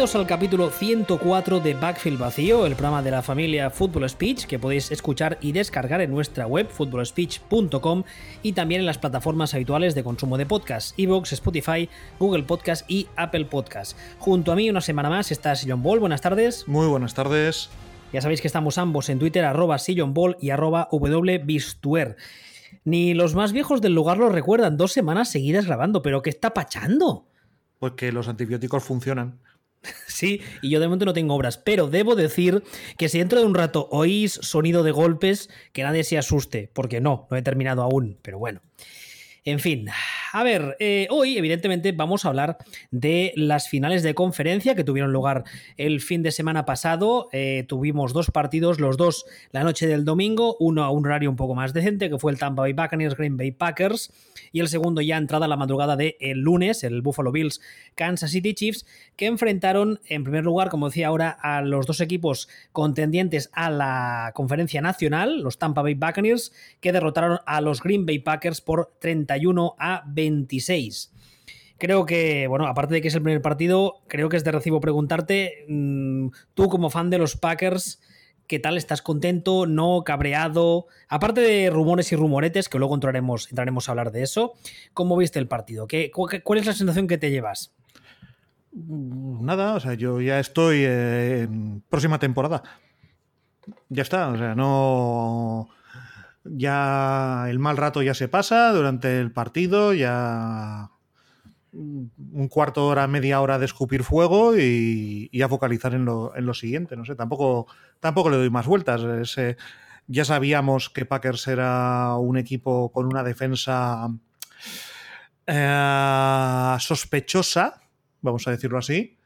Bienvenidos al capítulo 104 de Backfield Vacío, el programa de la familia Football Speech que podéis escuchar y descargar en nuestra web footballspeech.com y también en las plataformas habituales de consumo de podcast, Evox, Spotify, Google Podcast y Apple Podcast. Junto a mí una semana más está Sillon Ball, buenas tardes. Muy buenas tardes. Ya sabéis que estamos ambos en Twitter, arroba Sillon Ball y arroba wbistuer. Ni los más viejos del lugar lo recuerdan, dos semanas seguidas grabando, pero ¿qué está pachando? Pues que los antibióticos funcionan. Sí, y yo de momento no tengo obras, pero debo decir que si dentro de un rato oís sonido de golpes, que nadie se asuste, porque no, no he terminado aún, pero bueno. En fin, a ver, eh, hoy evidentemente vamos a hablar de las finales de conferencia que tuvieron lugar el fin de semana pasado. Eh, tuvimos dos partidos, los dos la noche del domingo, uno a un horario un poco más decente, que fue el Tampa Bay Buccaneers Green Bay Packers, y el segundo ya entrada la madrugada del el lunes, el Buffalo Bills Kansas City Chiefs, que enfrentaron en primer lugar, como decía ahora, a los dos equipos contendientes a la conferencia nacional, los Tampa Bay Buccaneers, que derrotaron a los Green Bay Packers por 30 a 26. Creo que, bueno, aparte de que es el primer partido, creo que es de recibo preguntarte, mm, tú como fan de los Packers, ¿qué tal? ¿Estás contento? ¿No? ¿Cabreado? Aparte de rumores y rumoretes, que luego entraremos, entraremos a hablar de eso, ¿cómo viste el partido? ¿Qué, ¿Cuál es la sensación que te llevas? Mm, nada, o sea, yo ya estoy en próxima temporada. Ya está, o sea, no ya el mal rato ya se pasa durante el partido, ya un cuarto hora, media hora de escupir fuego y, a focalizar en lo, en lo, siguiente. No sé, tampoco, tampoco le doy más vueltas. ya sabíamos que Packers era un equipo con una defensa eh, sospechosa, vamos a decirlo así,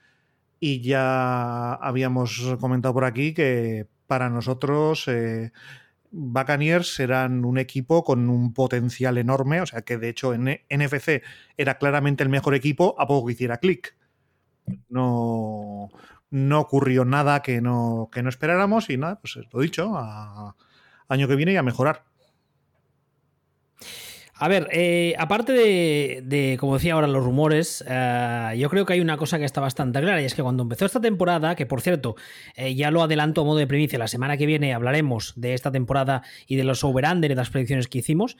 y ya habíamos comentado por aquí que para nosotros eh, Buccaneers eran un equipo con un potencial enorme, o sea que de hecho en NFC era claramente el mejor equipo a poco que hiciera clic. No, no ocurrió nada que no, que no esperáramos y nada, pues lo dicho, año que viene y a mejorar. A ver, eh, aparte de, como decía ahora, los rumores, eh, yo creo que hay una cosa que está bastante clara y es que cuando empezó esta temporada, que por cierto, eh, ya lo adelanto a modo de primicia, la semana que viene hablaremos de esta temporada y de los over-under y las predicciones que hicimos.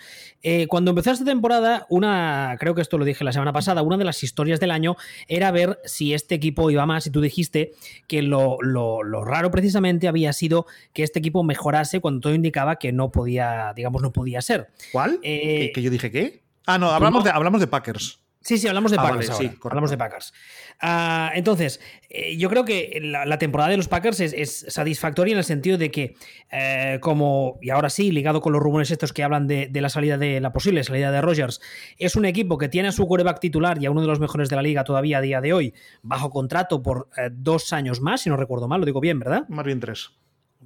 cuando empezó esta temporada, una, creo que esto lo dije la semana pasada, una de las historias del año era ver si este equipo iba más y tú dijiste que lo, lo raro precisamente había sido que este equipo mejorase cuando todo indicaba que no podía, digamos, no podía ser. ¿Cuál? que yo dije qué? Ah, no, hablamos, De, hablamos de Packers. Sí, sí, hablamos de ah, Packers. sí, hablamos de Packers. Ah, entonces, eh, yo creo que la, temporada de los Packers es, satisfactoria en el sentido de que, eh, como, y ahora sí, ligado con los rumores estos que hablan de, la salida de la posible salida de Rogers, es un equipo que tiene a su coreback titular y a uno de los mejores de la liga todavía a día de hoy, bajo contrato por eh, dos años más, si no recuerdo mal, lo digo bien, ¿verdad? Más bien tres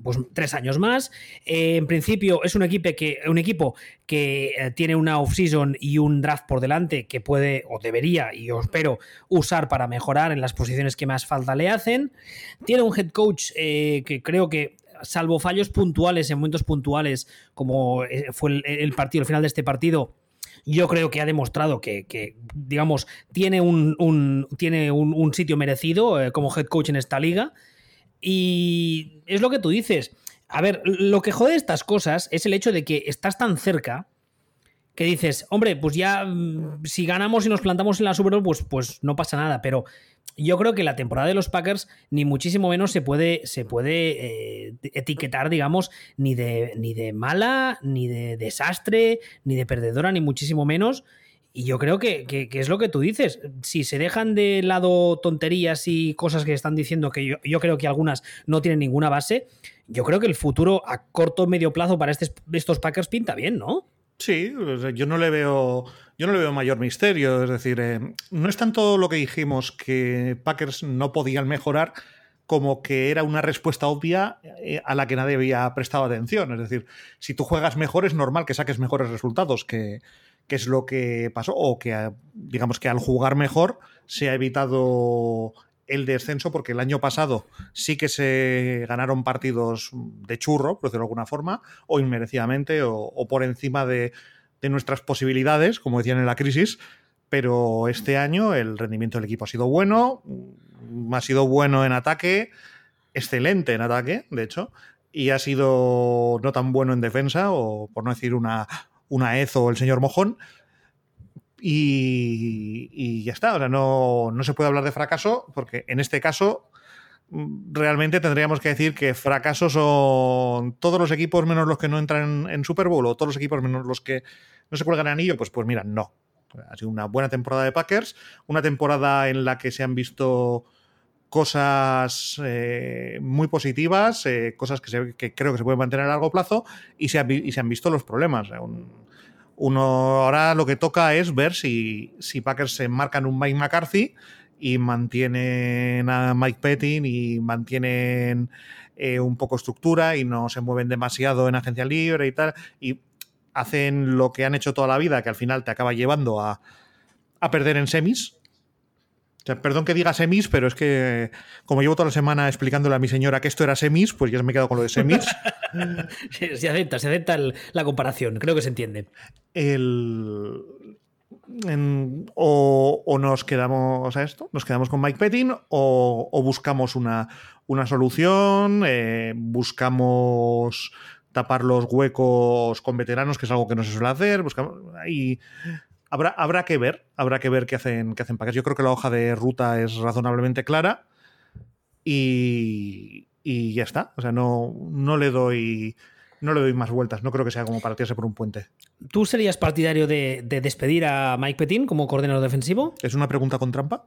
pues tres años más. Eh, en principio es un equipo que, un equipo que eh, tiene una off-season y un draft por delante que puede o debería, y espero, usar para mejorar en las posiciones que más falta le hacen. Tiene un head coach eh, que creo que salvo fallos puntuales en momentos puntuales, como fue el, partido, el final de este partido, yo creo que ha demostrado que, digamos, tiene un, tiene un sitio merecido como head coach en esta liga. Y es lo que tú dices. A ver, lo que jode estas cosas es el hecho de que estás tan cerca que dices, hombre, pues ya mm, si ganamos y nos plantamos en la Super Bowl, pues, pues no pasa nada. Pero yo creo que la temporada de los Packers ni muchísimo menos se puede, se puede eh, etiquetar, digamos, ni de, ni de mala, ni de desastre, ni de perdedora, ni muchísimo menos. Y yo creo que, es lo que tú dices. Si se dejan de lado tonterías y cosas que están diciendo, que yo, creo que algunas no tienen ninguna base, yo creo que el futuro a corto o medio plazo para este, estos Packers pinta bien, ¿no? Sí, yo no le veo, yo no le veo mayor misterio. Es decir, eh, no es tanto lo que dijimos que Packers no podían mejorar, como que era una respuesta obvia eh, a la que nadie había prestado atención. Es decir, si tú juegas mejor es normal que saques mejores resultados, que, qué es lo que pasó, o que digamos que al jugar mejor se ha evitado el descenso, porque el año pasado sí que se ganaron partidos de churro, por decirlo de alguna forma, o inmerecidamente, o, por encima de, nuestras posibilidades, como decían en la crisis, pero este año el rendimiento del equipo ha sido bueno, ha sido bueno en ataque, excelente en ataque, de hecho, y ha sido no tan bueno en defensa, o por no decir una, una Ezo o el señor Mojón. Y, ya está, o sea, no, no se puede hablar de fracaso, porque en este caso mm, realmente tendríamos que decir que fracasos son todos los equipos menos los que no entran en Super Bowl o todos los equipos menos los que no se cuelgan anillo, pues, pues mira, no. Ha sido una buena temporada de Packers, una temporada en la que se han visto cosas eh, muy positivas, eh, cosas que, creo que se pueden mantener a largo plazo y se, han visto los problemas. uno ahora lo que toca es ver si, si Packers se marcan un Mike McCarthy y mantienen a Mike Pettin y mantienen eh, un poco estructura y no se mueven demasiado en agencia libre y tal. Y hacen lo que han hecho toda la vida, que al final te acaba llevando a, perder en semis. Perdón que diga semis, pero es que como llevo toda la semana explicándole a mi señora que esto era semis, pues ya me he quedado con lo de semis. se acepta, se acepta la comparación, creo que se entiende. El, o, nos quedamos a esto, nos quedamos con Mike Pettin o, buscamos una, una solución, eh, buscamos tapar los huecos con veteranos, que es algo que no se suele hacer. y habrá, habrá que ver, habrá que ver qué hacen, qué hacen Yo creo que la hoja de ruta es razonablemente clara y, ya está. O sea, no, no le doy no le doy más vueltas. No creo que sea como para tirarse por un puente. ¿Tú serías partidario de, de, despedir a Mike Petin como coordinador defensivo? ¿Es una pregunta con trampa?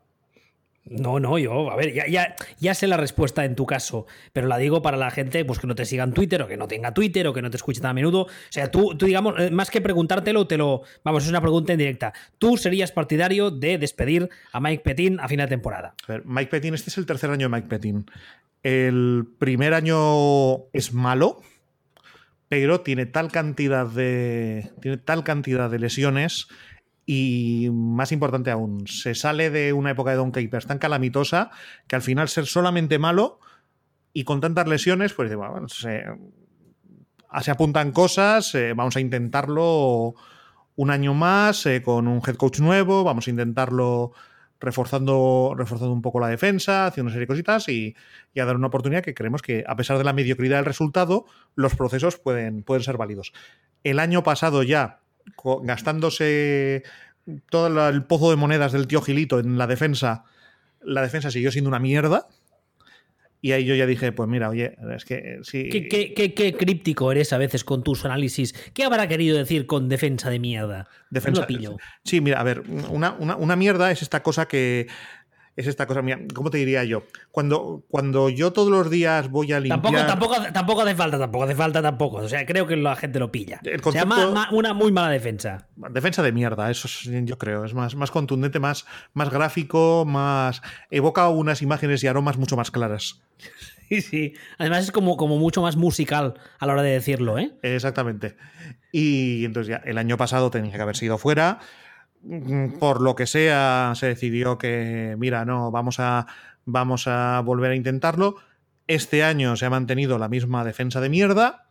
No, no, yo, a ver, ya, ya, ya, sé la respuesta en tu caso, pero la digo para la gente pues, que no te siga en Twitter o que no tenga Twitter o que no te escuche tan a menudo. O sea, tú, tú digamos, eh, más que preguntártelo, te lo. Vamos, es una pregunta en directa. ¿Tú serías partidario de despedir a Mike Petin a final de temporada? A ver, Mike Petin, este es el tercer año de Mike Petin. El primer año es malo, pero tiene tal cantidad de. Tiene tal cantidad de lesiones y más importante aún, se sale de una época de Don Capers tan calamitosa que al final ser solamente malo y con tantas lesiones, pues bueno, se, apuntan cosas, eh, vamos a intentarlo un año más eh, con un head coach nuevo, vamos a intentarlo reforzando, reforzando un poco la defensa, haciendo una serie de cositas y, a dar una oportunidad que creemos que, a pesar de la mediocridad del resultado, los procesos pueden, pueden ser válidos. El año pasado ya gastándose todo el pozo de monedas del tío Gilito en la defensa, la defensa siguió siendo una mierda. Y ahí yo ya dije, pues mira, oye, es que sí. ¿Qué, críptico eres a veces con tus análisis? ¿Qué habrá querido decir con defensa de mierda? Defensa. Sí, mira, a ver, una, una mierda es esta cosa que es esta cosa mía. ¿Cómo te diría yo? Cuando, cuando yo todos los días voy a limpiar. Tampoco, tampoco, tampoco hace falta, tampoco hace falta, tampoco. O sea, creo que la gente lo pilla. o sea, una muy mala defensa. Defensa de mierda, eso yo creo. Es más, más contundente, más, más gráfico, más. evoca unas imágenes y aromas mucho más claras. Sí, sí. Además es como, como mucho más musical a la hora de decirlo, ¿eh? Exactamente. Y entonces ya el año pasado tenía que haber sido fuera. Por lo que sea, se decidió que, mira, no, vamos a, vamos a volver a intentarlo. Este año se ha mantenido la misma defensa de mierda.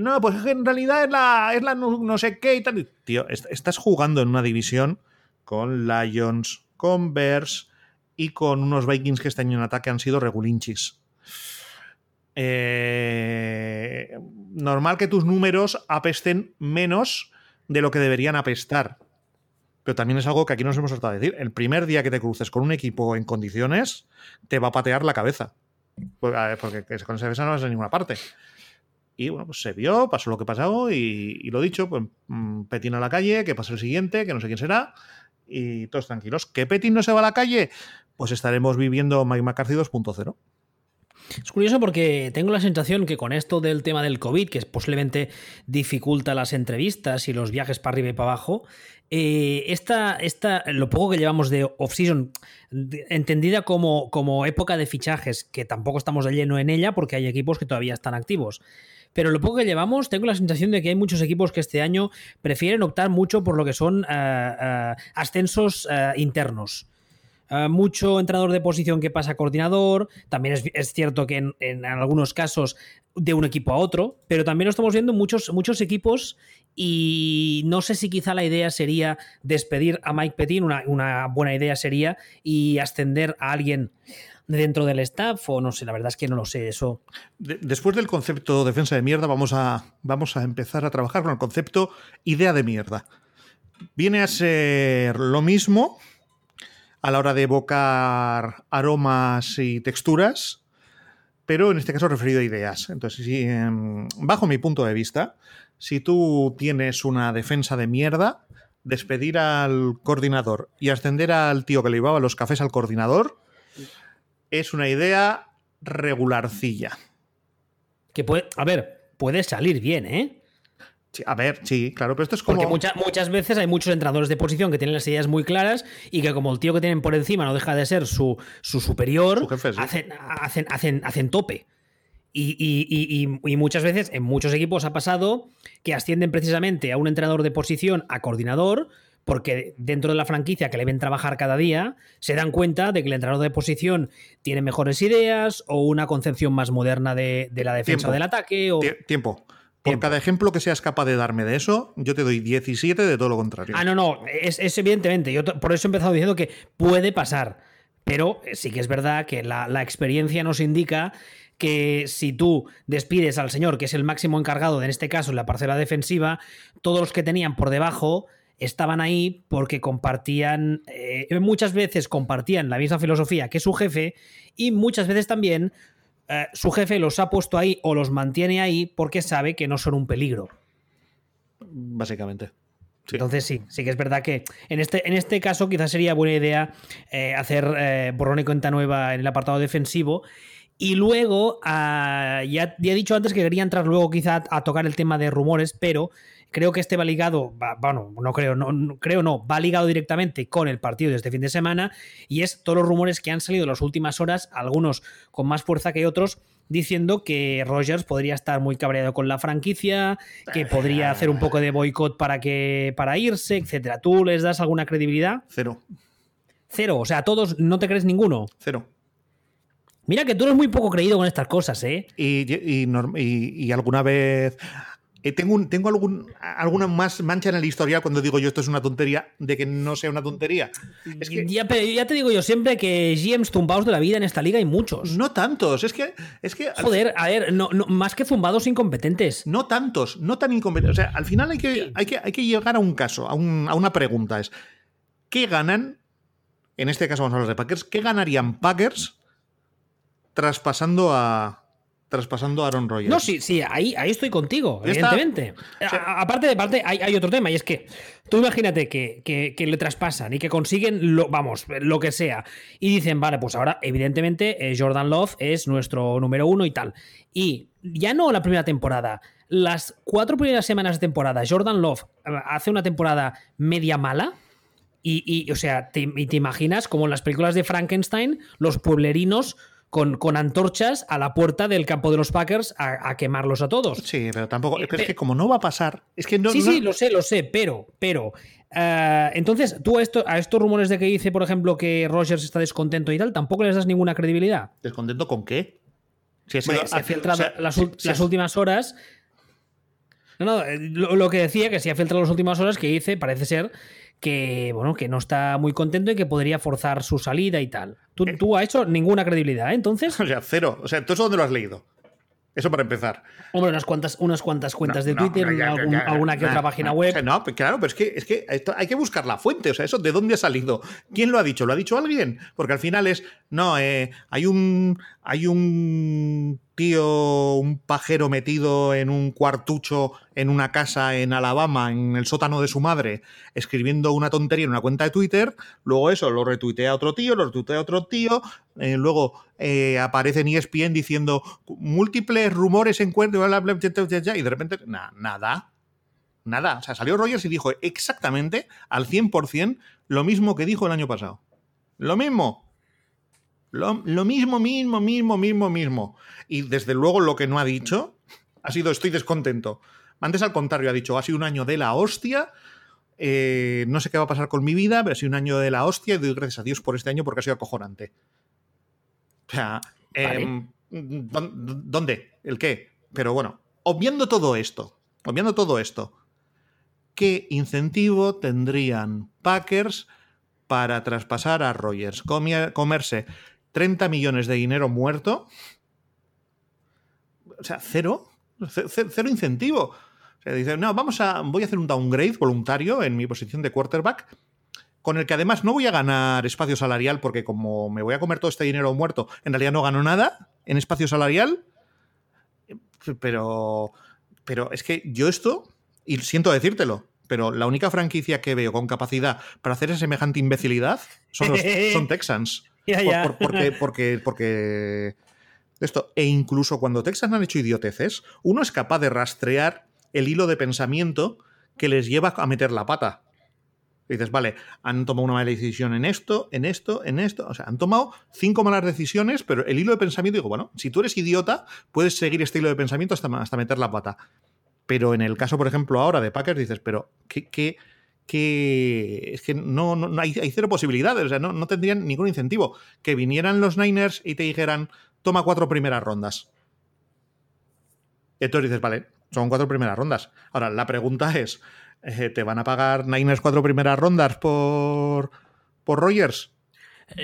No, pues en realidad es la, es la no, sé qué y tal. Tío, estás jugando en una división con Lions, con Bears y con unos Vikings que este año en ataque han sido regulinchis. Eh, normal que tus números apesten menos de lo que deberían apestar pero también es algo que aquí nos hemos tratado de decir. El primer día que te cruces con un equipo en condiciones, te va a patear la cabeza. Pues, porque con esa defensa no vas a ninguna parte. Y bueno, pues se vio, pasó lo que pasó y, lo dicho, pues mm, Petin a la calle, que pasa el siguiente, que no sé quién será, y todos tranquilos. ¿Que Petin no se va a la calle? Pues estaremos viviendo Mike McCarthy 2.0. Es curioso porque tengo la sensación que con esto del tema del COVID, que posiblemente dificulta las entrevistas y los viajes para arriba y para abajo, eh, esta, lo poco que llevamos de off-season, entendida como, como época de fichajes, que tampoco estamos de lleno en ella porque hay equipos que todavía están activos. Pero lo poco que llevamos, tengo la sensación de que hay muchos equipos que este año prefieren optar mucho por lo que son eh, eh, ascensos internos. Mucho entrenador de posición que pasa a coordinador. También es, cierto que en, algunos casos de un equipo a otro, pero también lo estamos viendo muchos, muchos equipos Y no sé si quizá la idea sería despedir a Mike Petin, una, una buena idea sería, y ascender a alguien dentro del staff o no sé, la verdad es que no lo sé eso. después del concepto defensa de mierda vamos a, vamos a empezar a trabajar con el concepto idea de mierda. Viene a ser lo mismo a la hora de evocar aromas y texturas, pero en este caso referido a ideas. Entonces, em, bajo mi punto de vista, si tú tienes una defensa de mierda, despedir al coordinador y ascender al tío que le llevaba los cafés al coordinador es una idea regularcilla. Que puede, a ver, puede salir bien, ¿eh? A ver, sí, claro, pero esto es como. Porque muchas veces hay muchos entrenadores de posición que tienen las ideas muy claras y que, como el tío que tienen por encima no deja de ser su, superior, hacen, hacen, hacen, tope. Y, y, muchas veces en muchos equipos ha pasado que ascienden precisamente a un entrenador de posición a coordinador porque dentro de la franquicia que le ven trabajar cada día, se dan cuenta de que el entrenador de posición tiene mejores ideas o una concepción más moderna de, la defensa o del ataque. O... Tiempo. Por cada ejemplo que seas capaz de darme de eso, yo te doy 17 de todo lo contrario. Ah, no, no, es, evidentemente. Yo por eso he empezado diciendo que puede pasar. Pero sí que es verdad que la, la experiencia nos indica que si tú despides al señor, que es el máximo encargado, de, en este caso en la parcela defensiva, todos los que tenían por debajo estaban ahí porque compartían, eh, muchas veces compartían la misma filosofía que su jefe y muchas veces también eh, su jefe los ha puesto ahí o los mantiene ahí porque sabe que no son un peligro. Básicamente. Entonces sí, sí que es verdad que en este, en este caso quizás sería buena idea eh, hacer borrón y cuenta nueva en el apartado defensivo. Y luego, ah, ya, ya, he dicho antes que quería entrar luego quizá a tocar el tema de rumores, pero Creo que este va ligado, bueno, no creo, no, creo no, va ligado directamente con el partido de este fin de semana y es todos los rumores que han salido en las últimas horas, algunos con más fuerza que otros, diciendo que Rogers podría estar muy cabreado con la franquicia, que podría hacer un poco de boicot para que para irse, etcétera. ¿Tú les das alguna credibilidad? Cero. Cero, o sea, a todos no te crees ninguno. Cero. Mira que tú eres muy poco creído con estas cosas, ¿eh? y, y alguna vez eh, tengo, tengo algún, alguna más mancha en el historial cuando digo yo esto es una tontería, de que no sea una tontería. Es que, ya, te digo yo siempre que GMs tumbados de la vida en esta liga hay muchos. No tantos, es que. Es que Joder, a ver, no, más que zumbados incompetentes. No tantos, no tan incompetentes. O sea, al final hay que, hay que, hay que llegar a un caso, a, a una pregunta: es ¿qué ganan? En este caso vamos a hablar de Packers, ¿qué ganarían Packers traspasando a, traspasando a Aaron Rodgers. No, sí, sí, ahí, ahí estoy contigo, evidentemente. aparte de parte, hay, otro tema, y es que tú imagínate que, que, le traspasan y que consiguen, lo, vamos, lo que sea, y dicen, vale, pues ahora, evidentemente, eh, Jordan Love es nuestro número uno y tal. Y ya no la primera temporada, las cuatro primeras semanas de temporada, Jordan Love eh, hace una temporada media mala. Y, o sea, te, te imaginas como en las películas de Frankenstein, los pueblerinos con, antorchas a la puerta del campo de los Packers a, quemarlos a todos. Sí, pero tampoco. es que como no va a pasar. Es que no, sí, sí, lo sé, lo sé, pero, pero. Eh, entonces, tú a, esto, a estos rumores de que dice, por ejemplo, que Rogers está descontento y tal, tampoco les das ninguna credibilidad. ¿Descontento con qué? Si ha, se ha filtrado las, últimas horas. No, no, eh, lo, que decía, que se ha filtrado las últimas horas, que dice, parece ser que bueno, que no está muy contento y que podría forzar su salida y tal. Tú, eh. tú has hecho ninguna credibilidad, ¿eh? entonces. O sea, cero. O sea, ¿tú eso dónde lo has leído? Eso para empezar. Hombre, unas cuantas, unas cuantas cuentas de Twitter, alguna que otra página web. no, claro, pero es que, es que hay que buscar la fuente. O sea, eso de dónde ha salido. ¿Quién lo ha dicho? ¿Lo ha dicho alguien? Porque al final es. No, eh, hay un. Hay un tío, un pajero metido en un cuartucho en una casa en Alabama, en el sótano de su madre, escribiendo una tontería en una cuenta de Twitter, luego eso lo retuitea otro tío, lo retuitea otro tío, eh, luego eh, aparece en ESPN diciendo múltiples rumores encuentro, y de repente, nada, nada. O sea, salió Rogers y dijo exactamente al 100% lo mismo que dijo el año pasado. Lo mismo. Lo, mismo, mismo, mismo, mismo, mismo. Y desde luego lo que no ha dicho ha sido estoy descontento. Antes al contrario, ha dicho, ha sido un año de la hostia, eh, no sé qué va a pasar con mi vida, pero ha sido un año de la hostia y doy gracias a Dios por este año porque ha sido acojonante. O sea, em, ¿dónde? ¿El qué? Pero bueno, obviando todo esto, obviando todo esto, ¿qué incentivo tendrían Packers para traspasar a Rogers? Comerse 30 millones de dinero muerto. O sea, cero. Cero incentivo. O sea, dice, no, vamos a. Voy a hacer un downgrade voluntario en mi posición de quarterback. Con el que además no voy a ganar espacio salarial, porque como me voy a comer todo este dinero muerto, en realidad no gano nada en espacio salarial. Pero. Pero es que yo esto, y siento decírtelo, pero la única franquicia que veo con capacidad para hacer semejante imbecilidad son, los, son Texans. Porque, porque, porque esto, e incluso cuando Texans han hecho idioteces, uno es capaz de rastrear el hilo de pensamiento que les lleva a meter la pata. dices, vale, han tomado una mala decisión en esto, en esto, en esto. O sea, han tomado cinco malas decisiones, pero el hilo de pensamiento, digo, bueno, si tú eres idiota, puedes seguir este hilo de pensamiento hasta, hasta meter la pata. Pero en el caso, por ejemplo, ahora de Packers, dices, pero ¿qué, qué, qué es que no, no, hay, hay, cero posibilidades, o sea, no, no, tendrían ningún incentivo. Que vinieran los Niners y te dijeran, toma cuatro primeras rondas. Entonces dices, vale, son cuatro primeras rondas. Ahora, la pregunta es, eh, ¿te van a pagar Niners cuatro primeras rondas por, por Rogers?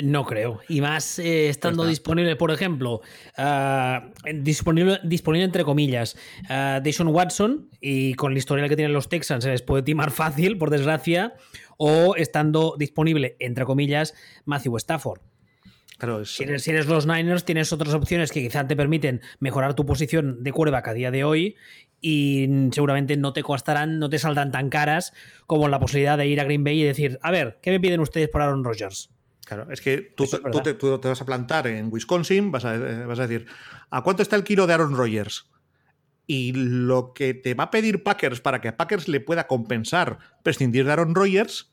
No creo. Y más eh, estando pues disponible, por ejemplo, uh, disponible, disponible entre comillas, uh, Deshaun Watson, y con la historia que tienen los Texans se les puede timar fácil, por desgracia, o estando disponible, entre comillas, Matthew Stafford. si, eres, los Niners, tienes otras opciones que quizá te permiten mejorar tu posición de quarterback a día de hoy y seguramente no te costarán, no te saldrán tan caras como la posibilidad de ir a Green Bay y decir, a ver, ¿qué me piden ustedes por Aaron Rodgers? Claro, es que tú, te, vas a plantar en Wisconsin, vas a, vas a, decir, ¿a cuánto está el kilo de Aaron Rodgers? Y lo que te va a pedir Packers para que a Packers le pueda compensar prescindir de Aaron Rodgers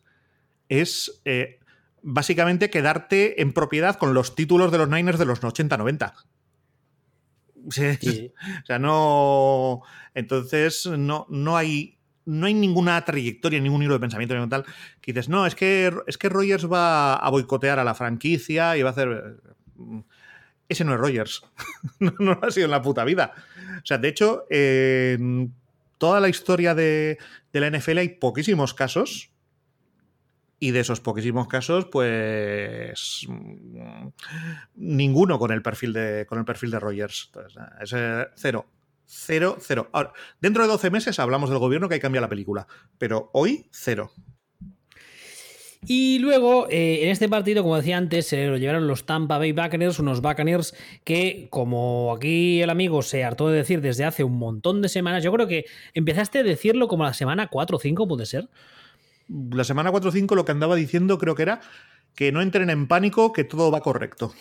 es eh, básicamente quedarte en propiedad con los títulos de los Niners de los 80-90. O sea, no. Entonces, no, no hay. No hay ninguna trayectoria, ningún hilo de pensamiento, ningún tal, que dices, no, es que, es que Rogers va a boicotear a la franquicia y va a hacer. Ese no es Rogers. no, ha sido en la puta vida. O sea, de hecho, en toda la historia de, la NFL hay poquísimos casos y de esos poquísimos casos, pues mm, ninguno con el perfil de, con el perfil de Rogers. es cero. Cero, cero. Ahora, dentro de 12 meses hablamos del gobierno que hay que cambiar la película, pero hoy cero. Y luego, eh, en este partido, como decía antes, se lo llevaron los Tampa Bay Buccaneers, unos Buccaneers que, como aquí el amigo se hartó de decir desde hace un montón de semanas, yo creo que empezaste a decirlo como la semana 4 o 5, puede ser la semana 4 o 5 lo que andaba diciendo creo que era que no entren en pánico, que todo va correcto.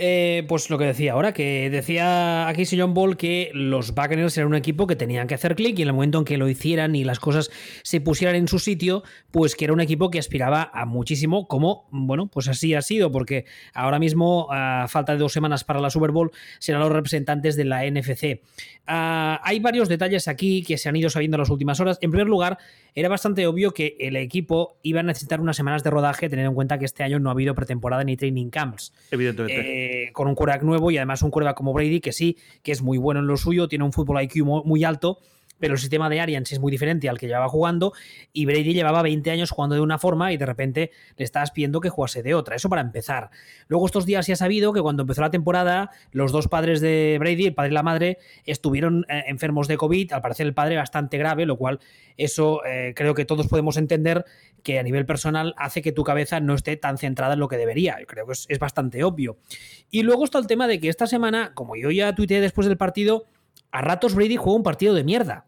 Eh, pues lo que decía ahora, que decía aquí John Ball que los Buccaneers eran un equipo que tenían que hacer clic y en el momento en que lo hicieran y las cosas se pusieran en su sitio, pues que era un equipo que aspiraba a muchísimo, como, bueno, pues así ha sido, porque ahora mismo, a falta de dos semanas para la Super Bowl, serán los representantes de la NFC. Ah, hay varios detalles aquí que se han ido sabiendo en las últimas horas. En primer lugar, era bastante obvio que el equipo iba a necesitar unas semanas de rodaje, teniendo en cuenta que este año no ha habido pretemporada ni training camps. Evidentemente. Eh, con un quarterback nuevo y además un quarterback como Brady, que sí, que es muy bueno en lo suyo, tiene un fútbol IQ muy alto pero el sistema de Arians es muy diferente al que llevaba jugando y Brady llevaba 20 años jugando de una forma y de repente le estabas pidiendo que jugase de otra. Eso para empezar. Luego estos días se ha sabido que cuando empezó la temporada los dos padres de Brady, el padre y la madre, estuvieron eh, enfermos de COVID, al parecer el padre bastante grave, lo cual eso eh, creo que todos podemos entender que a nivel personal hace que tu cabeza no esté tan centrada en lo que debería. Yo creo que es, bastante obvio. Y luego está el tema de que esta semana, como yo ya tuiteé después del partido, a ratos Brady juega un partido de mierda.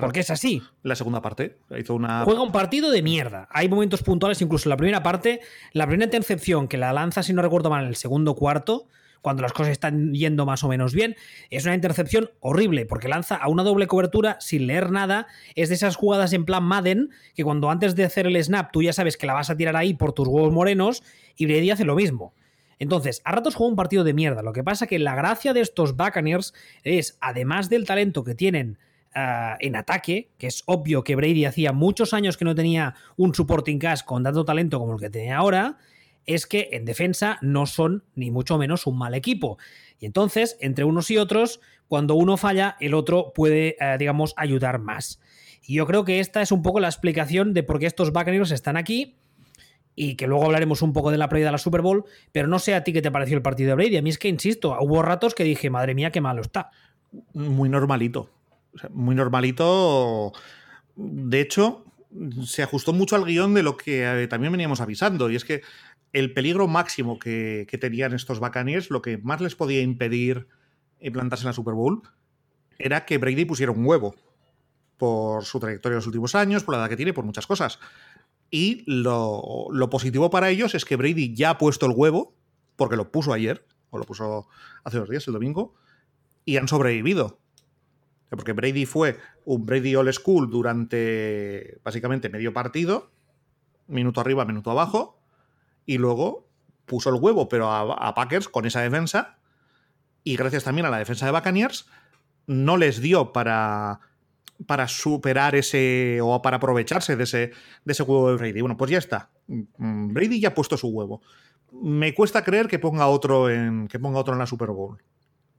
Porque es así. La segunda parte hizo una. Juega un partido de mierda. Hay momentos puntuales, incluso en la primera parte, la primera intercepción que la lanza, si no recuerdo mal, en el segundo cuarto, cuando las cosas están yendo más o menos bien, es una intercepción horrible, porque lanza a una doble cobertura sin leer nada. Es de esas jugadas en plan Madden, que cuando antes de hacer el snap tú ya sabes que la vas a tirar ahí por tus huevos morenos, y Brady hace lo mismo. Entonces, a ratos juega un partido de mierda. Lo que pasa que la gracia de estos Buccaneers es, además del talento que tienen Ah, en ataque, que es obvio que Brady hacía muchos años que no tenía un supporting cast con tanto talento como el que tiene ahora, es que en defensa no son ni mucho menos un mal equipo. Y entonces, entre unos y otros, cuando uno falla, el otro puede, eh, digamos, ayudar más. Y yo creo que esta es un poco la explicación de por qué estos Buccaneers están aquí y que luego hablaremos un poco de la previa de la Super Bowl, pero no sé a ti qué te pareció el partido de Brady. A mí es que, insisto, hubo ratos que dije, madre mía, qué malo está. Muy normalito. Muy normalito. De hecho, se ajustó mucho al guion de lo que eh, también veníamos avisando, y es que el peligro máximo que, tenían estos Buccaneers, lo que más les podía impedir implantarse en la Super Bowl, era que Brady pusiera un huevo por su trayectoria en los últimos años, por la edad que tiene, por muchas cosas. Y lo, positivo para ellos es que Brady ya ha puesto el huevo, porque lo puso ayer, o lo puso hace dos días, el domingo, y han sobrevivido. Porque Brady fue un Brady All School durante básicamente medio partido, minuto arriba, minuto abajo, y luego puso el huevo, pero a, Packers con esa defensa, y gracias también a la defensa de Buccaneers, no les dio para, para superar ese o para aprovecharse de ese, de ese huevo de Brady. Bueno, pues ya está. Mm, Brady ya ha puesto su huevo. Me cuesta creer que ponga otro en, que ponga otro en la Super Bowl.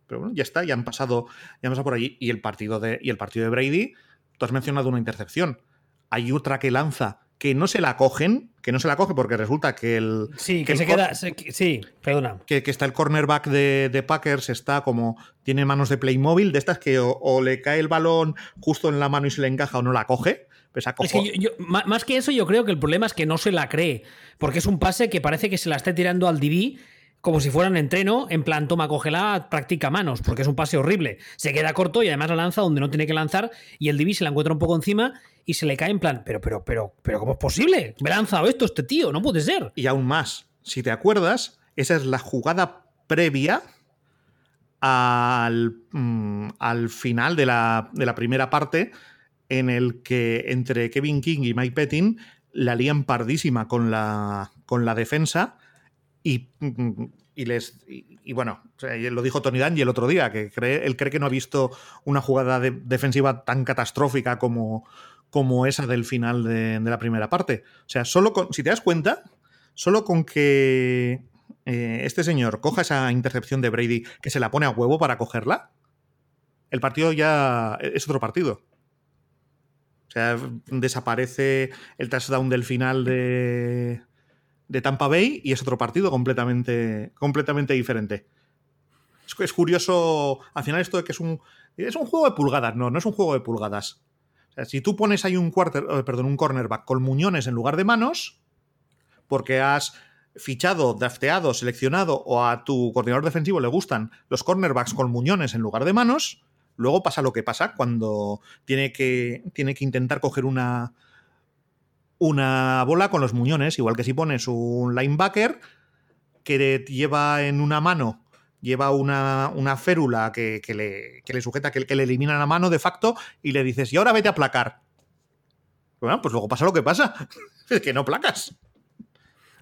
Pero bueno, ya está, ya han pasado, ya han pasado por allí. Y el partido de, y el partido de Brady, tú has mencionado una intercepción. Hay otra que lanza que no se la cogen, que no se la coge porque resulta que el. Sí, que, se queda. sí, perdona. Que, está el cornerback de, Packers, está como. Tiene manos de Playmobil, de estas que o, le cae el balón justo en la mano y se le encaja o no la coge. Pues es que más que eso, yo creo que el problema es que no se la cree. Porque es un pase que parece que se la esté tirando al DB como si fuera un entreno, en plan, toma, cógela, practica manos, porque es un pase horrible. Se queda corto y además la lanza donde no tiene que lanzar y el Divi se la encuentra un poco encima y se le cae en plan, pero, pero, pero, pero, ¿cómo es posible? Me ha lanzado esto este tío, no puede ser. Y aún más, si te acuerdas, esa es la jugada previa al, mm, al final de la, de la, primera parte en el que entre Kevin King y Mike Pettin la lían pardísima con la, con la defensa y, les y, bueno, lo dijo Tony Dangy el otro día, que cree, él cree que no ha visto una jugada defensiva tan catastrófica como, como esa del final de, la primera parte. O sea, solo con, si te das cuenta, solo con que eh, este señor coja esa intercepción de Brady que se la pone a huevo para cogerla, el partido ya es otro partido. O sea, desaparece el touchdown del final de, de Tampa Bay y es otro partido completamente, completamente diferente. Es, curioso, al final esto de que es un, es un juego de pulgadas, no, no es un juego de pulgadas. si tú pones ahí un, quarter, eh, perdón, un cornerback con muñones en lugar de manos, porque has fichado, drafteado, seleccionado o a tu coordinador defensivo le gustan los cornerbacks con muñones en lugar de manos, luego pasa lo que pasa cuando tiene que, tiene que intentar coger una, una bola con los muñones, igual que si pones un linebacker que lleva en una mano, lleva una, una férula que, le, le, sujeta, que, que, le elimina la mano de facto y le dices, y ahora vete a placar. Bueno, pues luego pasa lo que pasa, es que no placas.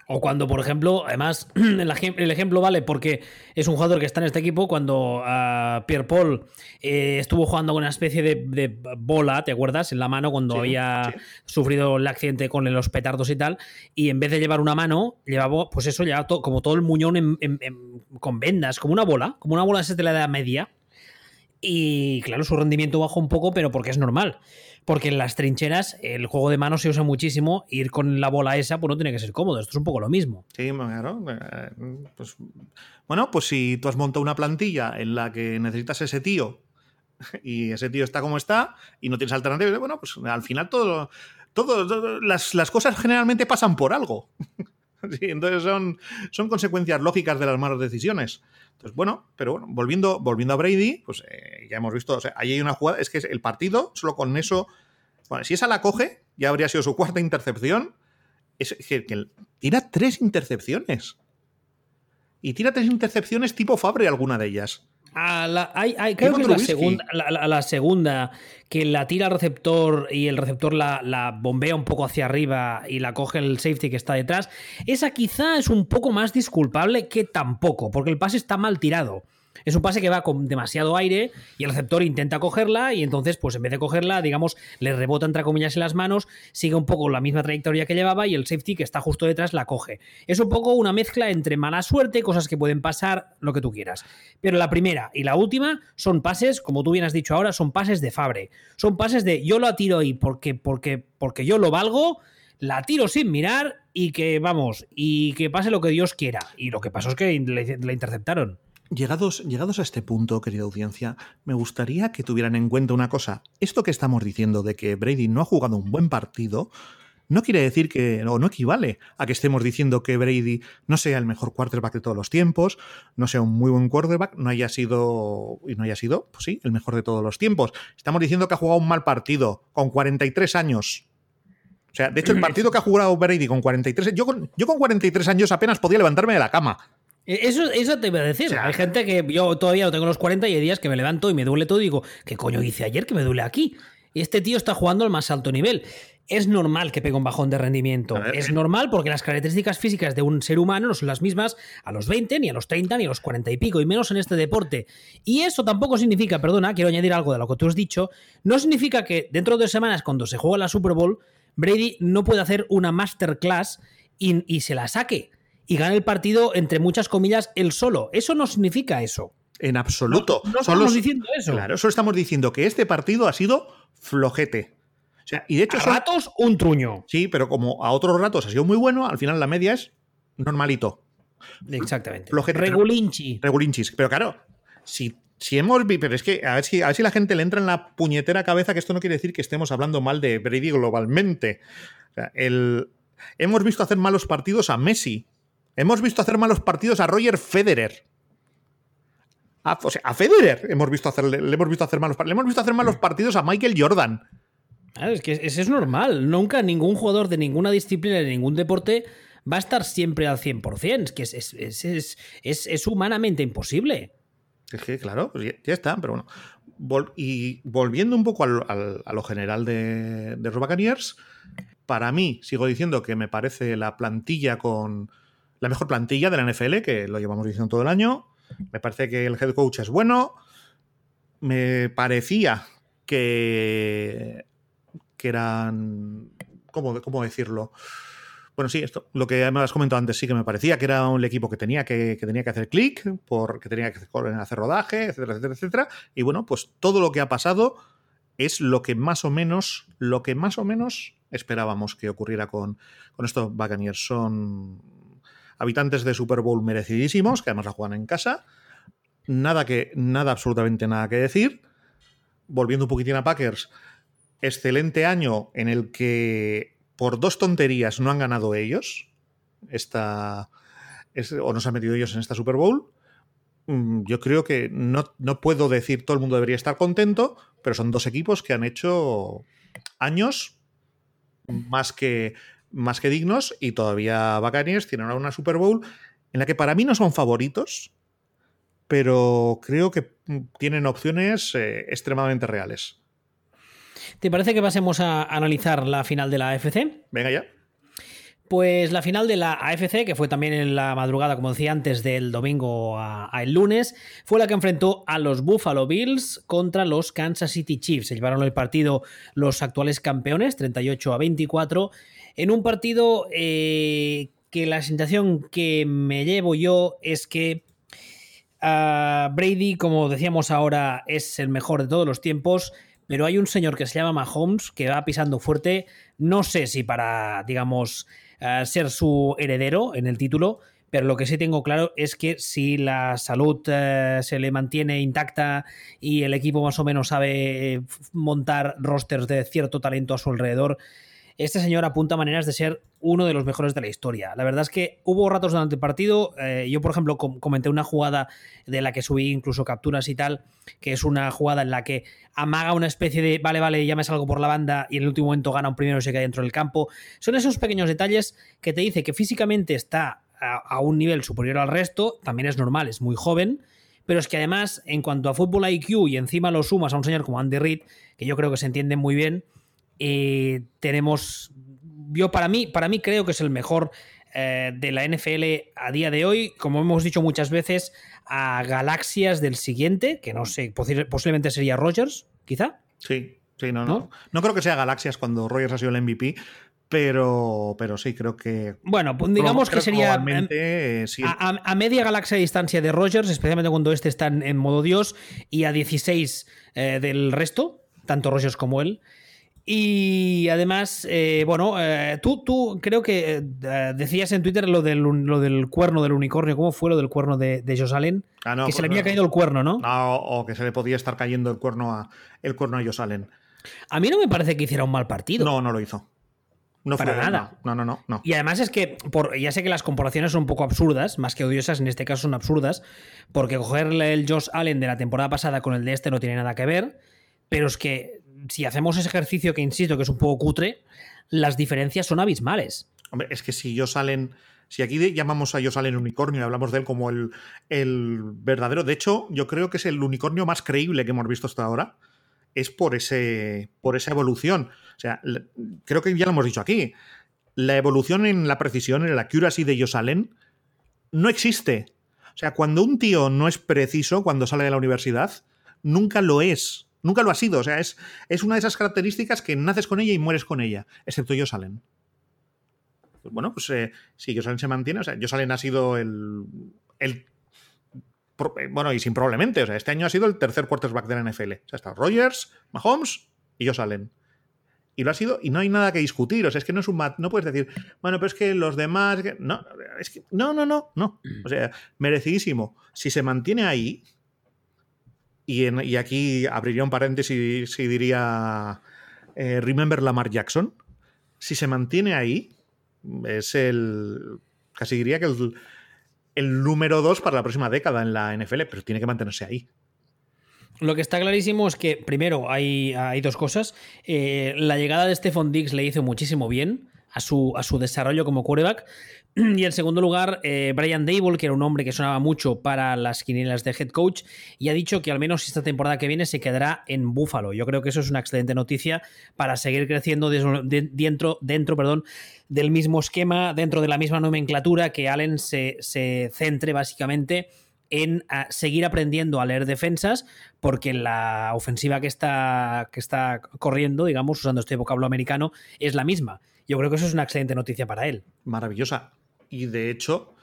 O cuando, por ejemplo, además, el, ejemplo vale porque es un jugador que está en este equipo. Cuando uh, Pierre Paul eh, estuvo jugando con una especie de, bola, ¿te acuerdas? En la mano cuando había sufrido el accidente con los petardos y tal. Y en vez de llevar una mano, llevaba, pues eso, llevaba como todo el muñón con vendas, como una bola, como una bola de la edad media. Y claro, su rendimiento bajó un poco, pero porque es normal porque en las trincheras el juego de manos se usa muchísimo. Ir con la bola esa, pues no tiene que ser cómodo. Esto es un poco lo mismo. Sí, claro. Eh, pues, bueno, pues si tú has montado una plantilla en la que necesitas ese tío y ese tío está como está y no tienes alternativa, bueno, pues al final todo, todo, las, cosas generalmente pasan por algo. Entonces son, son consecuencias lógicas de las malas decisiones. Entonces, bueno, pero bueno, volviendo, volviendo a Brady, pues eh, ya hemos visto, o sea, ahí hay una jugada, es que el partido, solo con eso, bueno, si esa la coge, ya habría sido su cuarta intercepción. Es que, tira tres intercepciones. Y tira tres intercepciones tipo Fabre alguna de ellas. A la, hay, creo que es la segunda, la, segunda, que la tira el receptor y el receptor la, bombea un poco hacia arriba y la coge el safety que está detrás. Esa quizá es un poco más disculpable que tampoco, porque el pase está mal tirado. Es un pase que va con demasiado aire y el receptor intenta cogerla y entonces, pues en vez de cogerla, digamos, le rebota entre comillas en las manos, sigue un poco la misma trayectoria que llevaba y el safety que está justo detrás la coge. Es un poco una mezcla entre mala suerte, cosas que pueden pasar, lo que tú quieras. Pero la primera y la última son pases, como tú bien has dicho ahora, son pases de Fabre. Son pases de yo lo atiro ahí porque, porque, porque yo lo valgo la tiro sin mirar y que, vamos, y que pase lo que Dios quiera. Y lo que pasó es que la interceptaron. Llegados, llegados a este punto, querida audiencia, me gustaría que tuvieran en cuenta una cosa. Esto que estamos diciendo de que Brady no ha jugado un buen partido, no quiere decir que, o no equivale a que estemos diciendo que Brady no sea el mejor quarterback de todos los tiempos, no sea un muy buen quarterback, no haya sido, y no haya sido, pues sí, el mejor de todos los tiempos. Estamos diciendo que ha jugado un mal partido, con 43 años. O sea, de hecho, el partido que ha jugado Brady con 43, yo con, yo con 43 años apenas podía levantarme de la cama. Eh, eso, eso te iba a decir. hay gente que yo todavía no tengo los 40 y hay días que me levanto y me duele todo y digo, ¿qué coño hice ayer que me duele aquí? Y este tío está jugando al más alto nivel. Es normal que pegue un bajón de rendimiento. es eh. normal porque las características físicas de un ser humano no son las mismas a los 20, ni a los 30, ni a los 40 y pico, y menos en este deporte. Y eso tampoco significa, perdona, quiero añadir algo de lo que tú has dicho, no significa que dentro de dos semanas, cuando se juega la Super Bowl, Brady no puede hacer una masterclass y, y se la saque y gana el partido, entre muchas comillas, él solo. Eso no significa eso. En absoluto. No, estamos diciendo eso. Claro, solo estamos diciendo que este partido ha sido flojete. O sea, y de hecho. A ratos, un truño. Sí, pero como a otros ratos ha sido muy bueno, al final la media es normalito. Exactamente. Flojete. Regulinchi. Regulinchis. Pero claro, si, si hemos. Pero es que a ver, si, a ver si la gente le entra en la puñetera cabeza que esto no quiere decir que estemos hablando mal de Brady globalmente. O sea, el, hemos visto hacer malos partidos a Messi Hemos visto hacer malos partidos a Roger Federer. A, o sea, a Federer hemos visto hacerle, le hemos visto hacer malos Le hemos visto hacer malos partidos a Michael Jordan. es que eso es normal. Nunca ningún jugador de ninguna disciplina, de ningún deporte, va a estar siempre al 100%. Es que es, es, humanamente imposible. Es que, claro, pues ya, está, pero bueno. y volviendo un poco a lo general de, de los para mí, sigo diciendo que me parece la plantilla con la mejor plantilla de la NFL, que lo llevamos diciendo todo el año. Me parece que el head coach es bueno. Me parecía que, que eran. ¿cómo, ¿Cómo decirlo? Bueno, sí, esto, lo que me has comentado antes, sí que me parecía que era un equipo que tenía que, tenía que hacer clic, que tenía que hacer rodaje, etcétera, etcétera, etcétera. Y bueno, pues todo lo que ha pasado es lo que más o menos, lo que más o menos esperábamos que ocurriera con, con estos Buccaneers. Son habitantes de Super Bowl merecidísimos, que además la juegan en casa. Nada que, nada, absolutamente nada que decir. Volviendo un poquitín a Packers, excelente año en el que por dos tonterías no han ganado ellos. Esta, o no se han metido ellos en esta Super Bowl. Mm, yo creo que no, no puedo decir todo el mundo debería estar contento, pero son dos equipos que han hecho años más que más que dignos y todavía Buccaneers tienen ahora una Super Bowl en la que para mí no son favoritos, pero creo que tienen opciones eh, extremadamente reales. ¿Te parece que pasemos a analizar la final de la AFC? Venga ya. Pues la final de la AFC, que fue también en la madrugada, como decía antes, del domingo a, el lunes, fue la que enfrentó a los Buffalo Bills contra los Kansas City Chiefs. Se llevaron el partido los actuales campeones, 38 a 24, en un partido eh, que la sensación que me llevo yo es que ah, Brady, como decíamos ahora, es el mejor de todos los tiempos, pero hay un señor que se llama Mahomes que va pisando fuerte, no sé si para, digamos, ah, ser su heredero en el título, pero lo que sí tengo claro es que si la salud eh, se le mantiene intacta y el equipo más o menos sabe montar rosters de cierto talento a su alrededor, este señor apunta maneras de ser uno de los mejores de la historia. La verdad es que hubo ratos durante el partido, eh, yo por ejemplo comenté una jugada de la que subí incluso capturas y tal, que es una jugada en la que amaga una especie de, vale, vale, ya me salgo por la banda y en el último momento gana un primero y se queda dentro del campo. Son esos pequeños detalles que te dice que físicamente está a, un nivel superior al resto, también es normal, es muy joven, pero es que además, en cuanto a fútbol IQ y encima lo sumas a un señor como Andy Reid, que yo creo que se entiende muy bien, tenemos, yo para mí, para mí creo que es el mejor eh, de la NFL a día de hoy, como hemos dicho muchas veces, a galaxias del siguiente, que no sé, posiblemente sería Rogers, quizá. Sí, sí, no, no. No, creo que sea galaxias cuando Rogers ha sido el MVP, pero, pero sí, creo que. Bueno, pues digamos que sería eh, a, media galaxia de distancia de Rogers, especialmente cuando este está en, modo Dios, y a 16 eh, del resto, tanto Rogers como él. Y además, eh, bueno, eh, tú, tú creo que eh, decías en Twitter lo del, lo del cuerno del unicornio. ¿Cómo fue lo del cuerno de, de Josh Allen? Ah, que se le había caído el cuerno, ¿no? No, o que se le podía estar cayendo el cuerno a, el cuerno a Josh Allen. A mí no me parece que hiciera un mal partido. No, no lo hizo. No Para nada. No, no, no, no, Y además es que, por, ya sé que las comparaciones son un poco absurdas, más que odiosas, en este caso son absurdas, porque cogerle el Josh Allen de la temporada pasada con el de este no tiene nada que ver, pero es que si hacemos ese ejercicio que insisto que es un poco cutre, las diferencias son abismales. Hombre, es que si ellos salen. Si aquí llamamos a ellos salen unicornio y hablamos de él como el, el, verdadero. De hecho, yo creo que es el unicornio más creíble que hemos visto hasta ahora. Es por, ese, por esa evolución. O sea, creo que ya lo hemos dicho aquí. La evolución en la precisión, en la accuracy de ellos salen, no existe. O sea, cuando un tío no es preciso cuando sale de la universidad, nunca lo es. Nunca lo ha sido. O sea, es, es una de esas características que naces con ella y mueres con ella. Excepto yo salen. Bueno, pues eh, si Josalen se mantiene, o sea, Josalen ha sido el, el eh, bueno, y sin probablemente, o sea, este año ha sido el tercer quarterback de la NFL. O sea, está Rogers, Mahomes y Josalen. Y lo ha sido, y no hay nada que discutir. O sea, es que no es un no puedes decir, bueno, pero es que los demás. No, es que. No, no, no, no. O sea, merecidísimo. Si se mantiene ahí, y, aquí abriría un paréntesis y diría eh, Remember Lamar Jackson. Si se mantiene ahí, es el. casi diría que el, el número dos para la próxima década en la NFL, pero tiene que mantenerse ahí. Lo que está clarísimo es que, primero, hay, hay dos cosas. Eh, la llegada de Stephon Diggs le hizo muchísimo bien a su, a su desarrollo como quarterback. Y en segundo lugar, eh, Brian Dable, que era un hombre que sonaba mucho para las quinielas de head coach, y ha dicho que al menos esta temporada que viene se quedará en Buffalo. Yo creo que eso es una excelente noticia para seguir creciendo dentro, dentro perdón, del mismo esquema, dentro de la misma nomenclatura, que Allen se, se centre básicamente en seguir aprendiendo a leer defensas, porque la ofensiva que está, que está corriendo, digamos, usando este vocablo americano, es la misma. Yo creo que eso es una excelente noticia para él. Maravillosa. Y de hecho,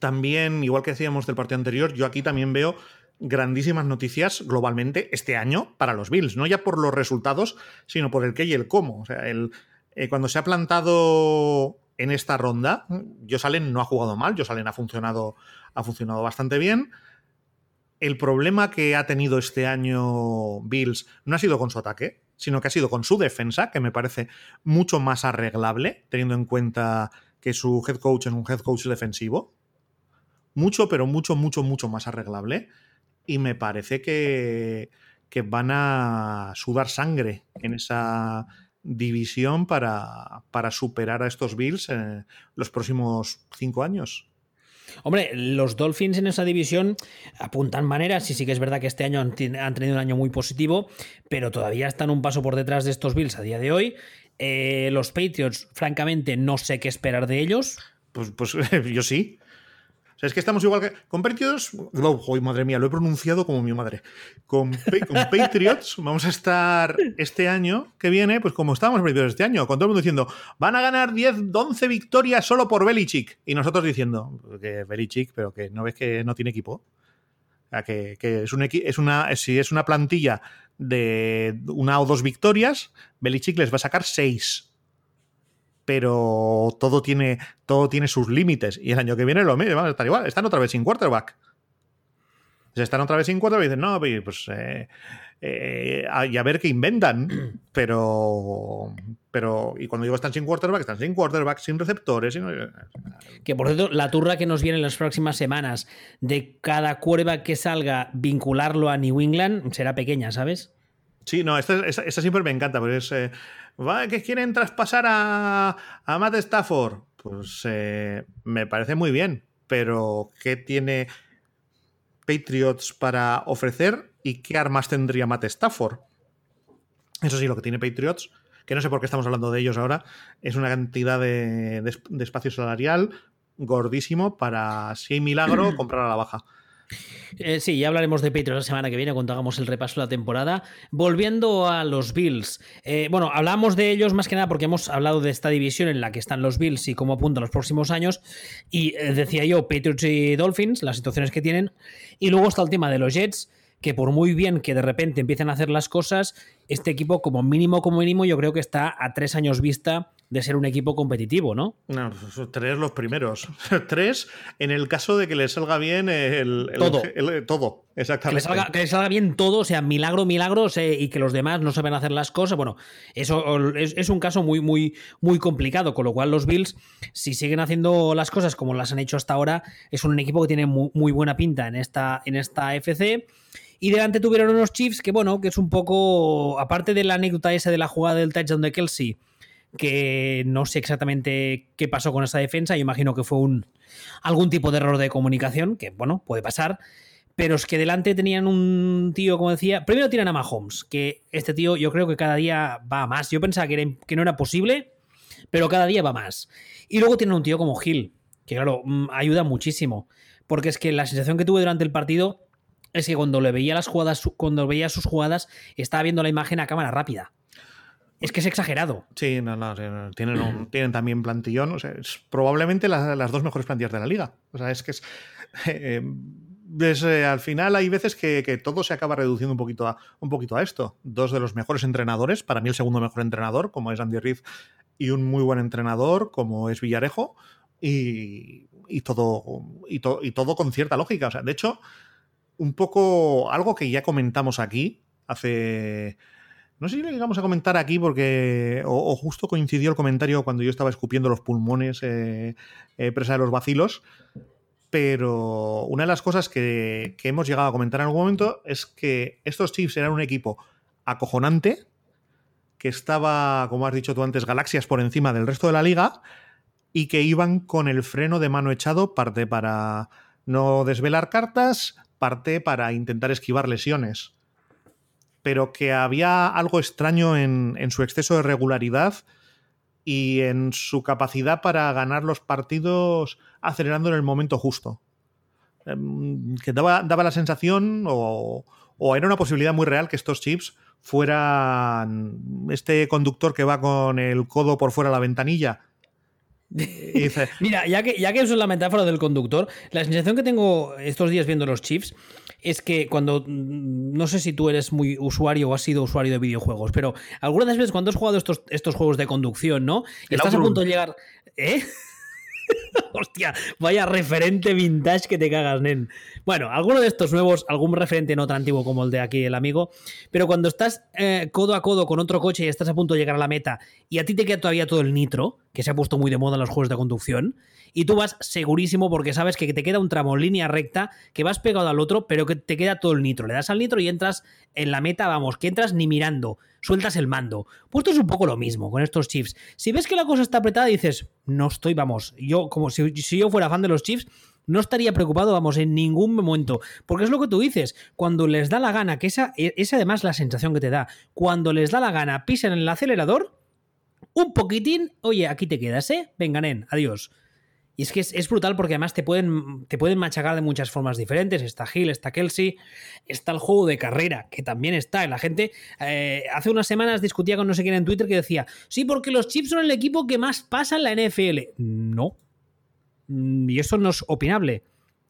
también, igual que decíamos del partido anterior, yo aquí también veo grandísimas noticias globalmente este año para los Bills, no ya por los resultados, sino por el qué y el cómo. O sea, el, eh, cuando se ha plantado en esta ronda, Josalen no ha jugado mal, Josalen ha funcionado, ha funcionado bastante bien. El problema que ha tenido este año Bills no ha sido con su ataque, sino que ha sido con su defensa, que me parece mucho más arreglable, teniendo en cuenta que su head coach es un head coach defensivo. Mucho, pero mucho, mucho, mucho más arreglable. Y me parece que, que van a sudar sangre en esa división para, para superar a estos Bills en los próximos cinco años. Hombre, los Dolphins en esa división apuntan maneras y sí que es verdad que este año han, tenido un año muy positivo, pero todavía están un paso por detrás de estos Bills a día de hoy eh, los Patriots, francamente, no sé qué esperar de ellos. Pues, pues yo sí. O sea, es que estamos igual que. Con Patriots. Oh, madre mía, lo he pronunciado como mi madre. Con, Patriots vamos a estar este año que viene, pues como estábamos principios este año, con todo el mundo diciendo, van a ganar 10, 11 victorias solo por Belichick. Y nosotros diciendo, que Belichick, pero que no ves que no tiene equipo. O sea, que, es, un, es una. Si es una plantilla de una o dos victorias, Belichick les va a sacar seis. Pero todo tiene, todo tiene sus límites. Y el año que viene lo mismo, van a estar igual. Están otra vez sin quarterback. Se están otra vez sin quarterback dicen, no, pues eh, eh, y a ver qué inventan. Pero, pero, y cuando digo están sin quarterback, están sin quarterback, sin receptores. Que por cierto, la turra que nos viene en las próximas semanas de cada quarterback que salga, vincularlo a New England, será pequeña, ¿sabes? Sí, no, esta, siempre me encanta, pero es. Eh, que quieren traspasar a, a Matt Stafford. Pues eh, me parece muy bien, pero ¿qué tiene Patriots para ofrecer y qué armas tendría Matt Stafford? Eso sí, lo que tiene Patriots que no sé por qué estamos hablando de ellos ahora, es una cantidad de, de espacio salarial gordísimo para, si hay milagro, comprar a la baja. Eh, sí, ya hablaremos de Patriots la semana que viene cuando hagamos el repaso de la temporada. Volviendo a los Bills. Eh, bueno, hablamos de ellos más que nada porque hemos hablado de esta división en la que están los Bills y cómo apuntan los próximos años. Y eh, decía yo, Patriots y Dolphins, las situaciones que tienen. Y luego está el tema de los Jets que por muy bien que de repente empiecen a hacer las cosas, este equipo como mínimo, como mínimo, yo creo que está a tres años vista de ser un equipo competitivo, ¿no? No, tres los primeros. tres en el caso de que le salga bien el, todo. todo, exactamente. Que le, salga, bien todo, o sea, milagro, milagros, y que los demás no saben hacer las cosas. Bueno, eso es, un caso muy, muy, muy complicado, con lo cual los Bills, si siguen haciendo las cosas como las han hecho hasta ahora, es un equipo que tiene muy, muy buena pinta en esta, en esta FC. Y delante tuvieron unos Chiefs que, bueno, que es un poco, aparte de la anécdota esa de la jugada del touchdown de Kelsey, que no sé exactamente qué pasó con esa defensa, yo imagino que fue un algún tipo de error de comunicación, que bueno, puede pasar, pero es que delante tenían un tío, como decía, primero tiran a Mahomes, que este tío yo creo que cada día va más, yo pensaba que, que no era posible, pero cada día va más. Y luego tienen un tío como Gil, que claro, mm, ayuda muchísimo, porque es que la sensación que tuve durante el partido es que cuando le veía las jugadas, cuando veía sus jugadas, estaba viendo la imagen a cámara rápida. Es que es exagerado. Sí, no, no, tienen, tienen también plantillón. O sea, es probablemente las dos mejores plantillas de la liga. O sea, es que es. Eh, al final hay veces que, todo se acaba reduciendo un poquito, a, un poquito a esto. Dos de los mejores entrenadores, para mí el segundo mejor entrenador, como es Andy Reid, y un muy buen entrenador, como es Villarejo, y, todo, y, y todo con cierta lógica. O sea, de hecho, un poco algo que ya comentamos aquí hace... No sé si lo llegamos a comentar aquí porque... O, justo coincidió el comentario cuando yo estaba escupiendo los pulmones eh, eh, presa de los vacilos. Pero una de las cosas que, que hemos llegado a comentar en algún momento es que estos Chiefs eran un equipo acojonante, que estaba, como has dicho tú antes, galaxias por encima del resto de la liga y que iban con el freno de mano echado, parte para no desvelar cartas, parte para intentar esquivar lesiones. Pero que había algo extraño en, su exceso de regularidad y en su capacidad para ganar los partidos acelerando en el momento justo. Em, que daba, daba la sensación, o, o, era una posibilidad muy real, que estos chips fueran este conductor que va con el codo por fuera de la ventanilla Mira, ya que, ya que eso es la metáfora del conductor, la sensación que tengo estos días viendo los chips es que cuando. Mm, no sé si tú eres muy usuario o has sido usuario de videojuegos, pero algunas veces cuando has jugado estos, estos juegos de conducción, ¿no? estás a punto de llegar. ¿Eh? Hostia, vaya referente vintage que te cagas, nen. Bueno, alguno de estos nuevos, algún referente no tan antiguo como el de aquí el amigo, pero cuando estás eh, codo a codo con otro coche y estás a punto de llegar a la meta y a ti te queda todavía todo el nitro, que se ha puesto muy de moda en los juegos de conducción, y tú vas segurísimo porque sabes que te queda un tramo línea recta, que vas pegado al otro, pero que te queda todo el nitro. Le das al nitro y entras en la meta, vamos, que entras ni mirando, sueltas el mando. Pues esto es un poco lo mismo con estos chips. Si ves que la cosa está apretada, dices, no estoy, vamos, yo como si, yo fuera fan de los chips, no estaría preocupado, vamos, en ningún momento. Porque es lo que tú dices, cuando les da la gana, que esa es además la sensación que te da, cuando les da la gana, pisan en el acelerador, un poquitín, oye, aquí te quedas, ¿eh? Venga, nen, adiós. Es que es, brutal porque además te pueden, te pueden machacar de muchas formas diferentes. Está Hill, está Kelsey, está el juego de carrera, que también está. La gente eh, hace unas semanas discutía con no sé quién en Twitter que decía, sí, porque los Chips son el equipo que más pasa en la NFL. No. Y eso no es opinable.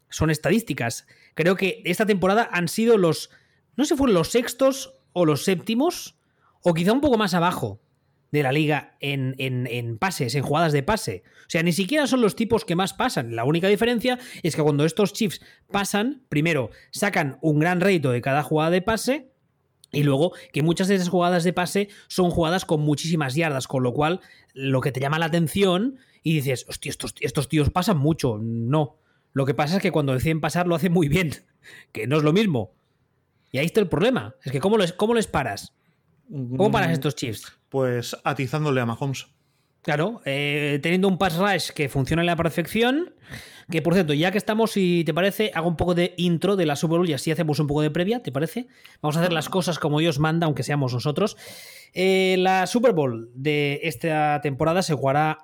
Son estadísticas. Creo que esta temporada han sido los, no sé fueron los sextos o los séptimos, o quizá un poco más abajo de la liga en, en, pases, en jugadas de pase. O sea, ni siquiera son los tipos que más pasan. La única diferencia es que cuando estos Chiefs pasan, primero sacan un gran rédito de cada jugada de pase. Y luego que muchas de esas jugadas de pase son jugadas con muchísimas yardas, con lo cual lo que te llama la atención y dices, hostia, estos, estos tíos pasan mucho. No. Lo que pasa es que cuando deciden pasar lo hacen muy bien, que no es lo mismo. Y ahí está el problema. Es que ¿cómo les, cómo les paras? ¿Cómo paras mm, estos Chiefs? Pues atizándole a Mahomes. Claro, eh, teniendo un pass rush que funciona a la perfección. Que por cierto, ya que estamos, si te parece, hago un poco de intro de la Super Bowl y así hacemos un poco de previa, ¿te parece? Vamos a hacer las cosas como Dios manda, aunque seamos nosotros. Eh, la Super Bowl de esta temporada se jugará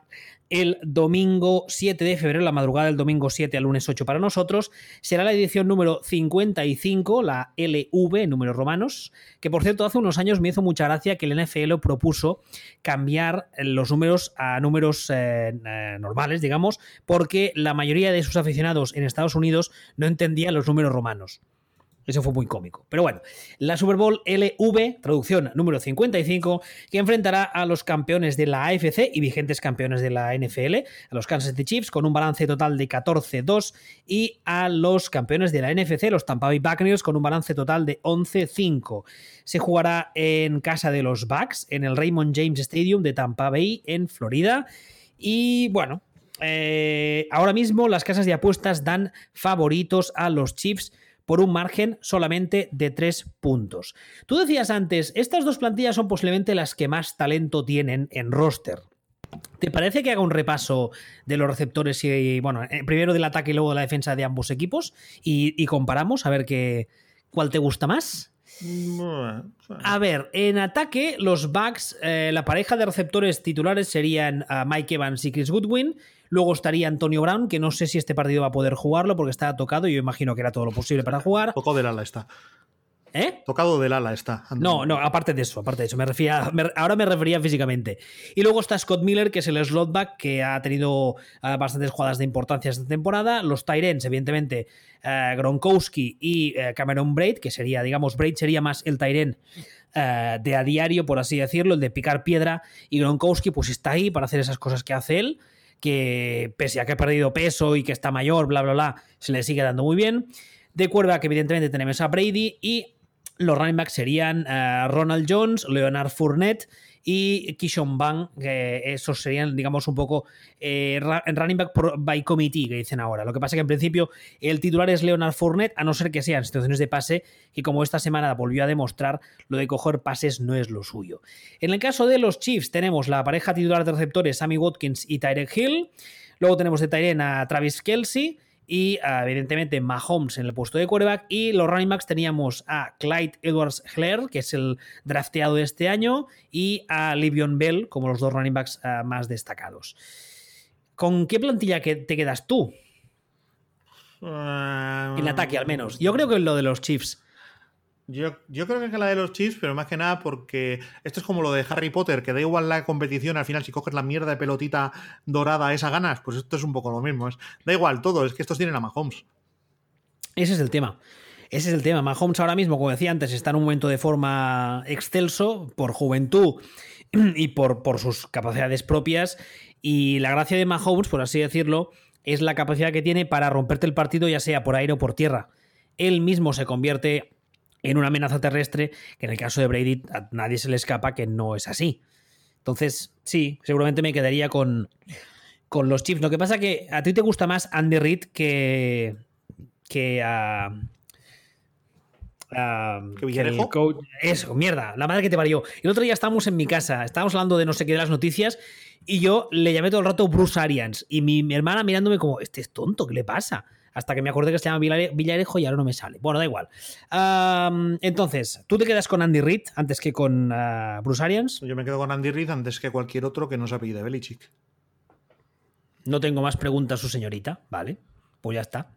el domingo 7 de febrero, la madrugada del domingo 7 al lunes 8 para nosotros. Será la edición número 55, la LV, números romanos, que por cierto hace unos años me hizo mucha gracia que el NFL propuso cambiar los números a números eh, eh, normales, digamos, porque la mayoría de sus aficionados en Estados Unidos no entendían los números romanos. Eso fue muy cómico. Pero bueno, la Super Bowl LV, traducción número 55, que enfrentará a los campeones de la AFC y vigentes campeones de la NFL, a los Kansas City Chiefs, con un balance total de 14-2, y a los campeones de la NFC, los Tampa Bay Buccaneers, con un balance total de 11-5. Se jugará en casa de los Bucks, en el Raymond James Stadium de Tampa Bay, en Florida. Y bueno, eh, ahora mismo las casas de apuestas dan favoritos a los Chiefs por un margen solamente de tres puntos. Tú decías antes, estas dos plantillas son posiblemente las que más talento tienen en roster. ¿Te parece que haga un repaso de los receptores y, bueno, eh, primero del ataque y luego de la defensa de ambos equipos y, comparamos a ver qué, cuál te gusta más? A ver, en ataque, los Bucks, eh, la pareja de receptores titulares serían ah, Mike Evans y Chris Goodwin. Luego estaría Antonio Brown, que no sé si este partido va a poder jugarlo porque está tocado y yo imagino que era todo lo posible para jugar. Tocado del ala está. ¿Eh? Tocado del ala está. No, no, aparte de eso, aparte de eso, me refería, ahora me refería físicamente. Y luego está Scott Miller, que es el slotback, que ha tenido ah, bastantes jugadas de importancia esta temporada. Los Tyrens, evidentemente, ah, Gronkowski y eh, Cameron Braid, que sería, digamos, Braid sería más el Tyren de a diario, por así decirlo, el de picar piedra. Y Gronkowski, pues está ahí para hacer esas cosas que hace él que pese a que ha perdido peso y que está mayor, bla, bla, bla, se le sigue dando muy bien. De que evidentemente tenemos a Brady y los running backs serían eh, Ronald Jones, Leonard Fournette y Kishon Bang, que esos serían, digamos, un poco eh, running back by committee, que dicen ahora. Lo que pasa es que en principio el titular es Leonard Fournette, a no ser que sean situaciones de pase, y como esta semana volvió a demostrar, lo de coger pases no es lo suyo. En el caso de los Chiefs, tenemos la pareja titular de receptores Sammy Watkins y Tyrek Hill. Luego tenemos de Tyren a Travis Kelsey y ah, evidentemente Mahomes en el puesto de quarterback y los running backs teníamos a Clyde Edwards Hler, que es el drafteado de este año, y a Livion Bell como los dos running backs ah, más destacados. ¿Con qué plantilla te quedas tú? en ataque al menos. Yo creo que lo de los Chiefs. Yo, creo que es la de los Chiefs, pero más que nada porque esto es como lo de Harry Potter, que da igual la competición, al final si coges la mierda de pelotita dorada esa ganas, pues esto es un poco lo mismo. Es, da igual todo, es que estos tienen a Mahomes. Ese es el tema. Ese es el tema. Mahomes ahora mismo, como decía antes, está en un momento de forma excelso por juventud y por, por sus capacidades propias. Y la gracia de Mahomes, por así decirlo, es la capacidad que tiene para romperte el partido, ya sea por aire o por tierra. Él mismo se convierte en una amenaza terrestre, que en el caso de Brady a nadie se le escapa que no es así. Entonces, sí, seguramente me quedaría con, con los Chiefs. Lo que pasa que a ti te gusta más Andy Reid que, que a... eso, mierda, la madre que te parió. El otro día estábamos en mi casa, estábamos hablando de no sé qué de las noticias y yo le llamé todo el rato Bruce Arians y mi, mi hermana mirándome como, este es tonto, ¿qué le pasa? Hasta que me acordé que se llama Villarejo y ahora no me sale. Bueno, da igual. entonces, ¿tú te quedas con Andy Reid antes que con ah, Bruce Arians? Yo me quedo con Andy Reid antes que cualquier otro que no se apellide Belichick. No tengo más preguntas, su señorita. Vale, pues ya está.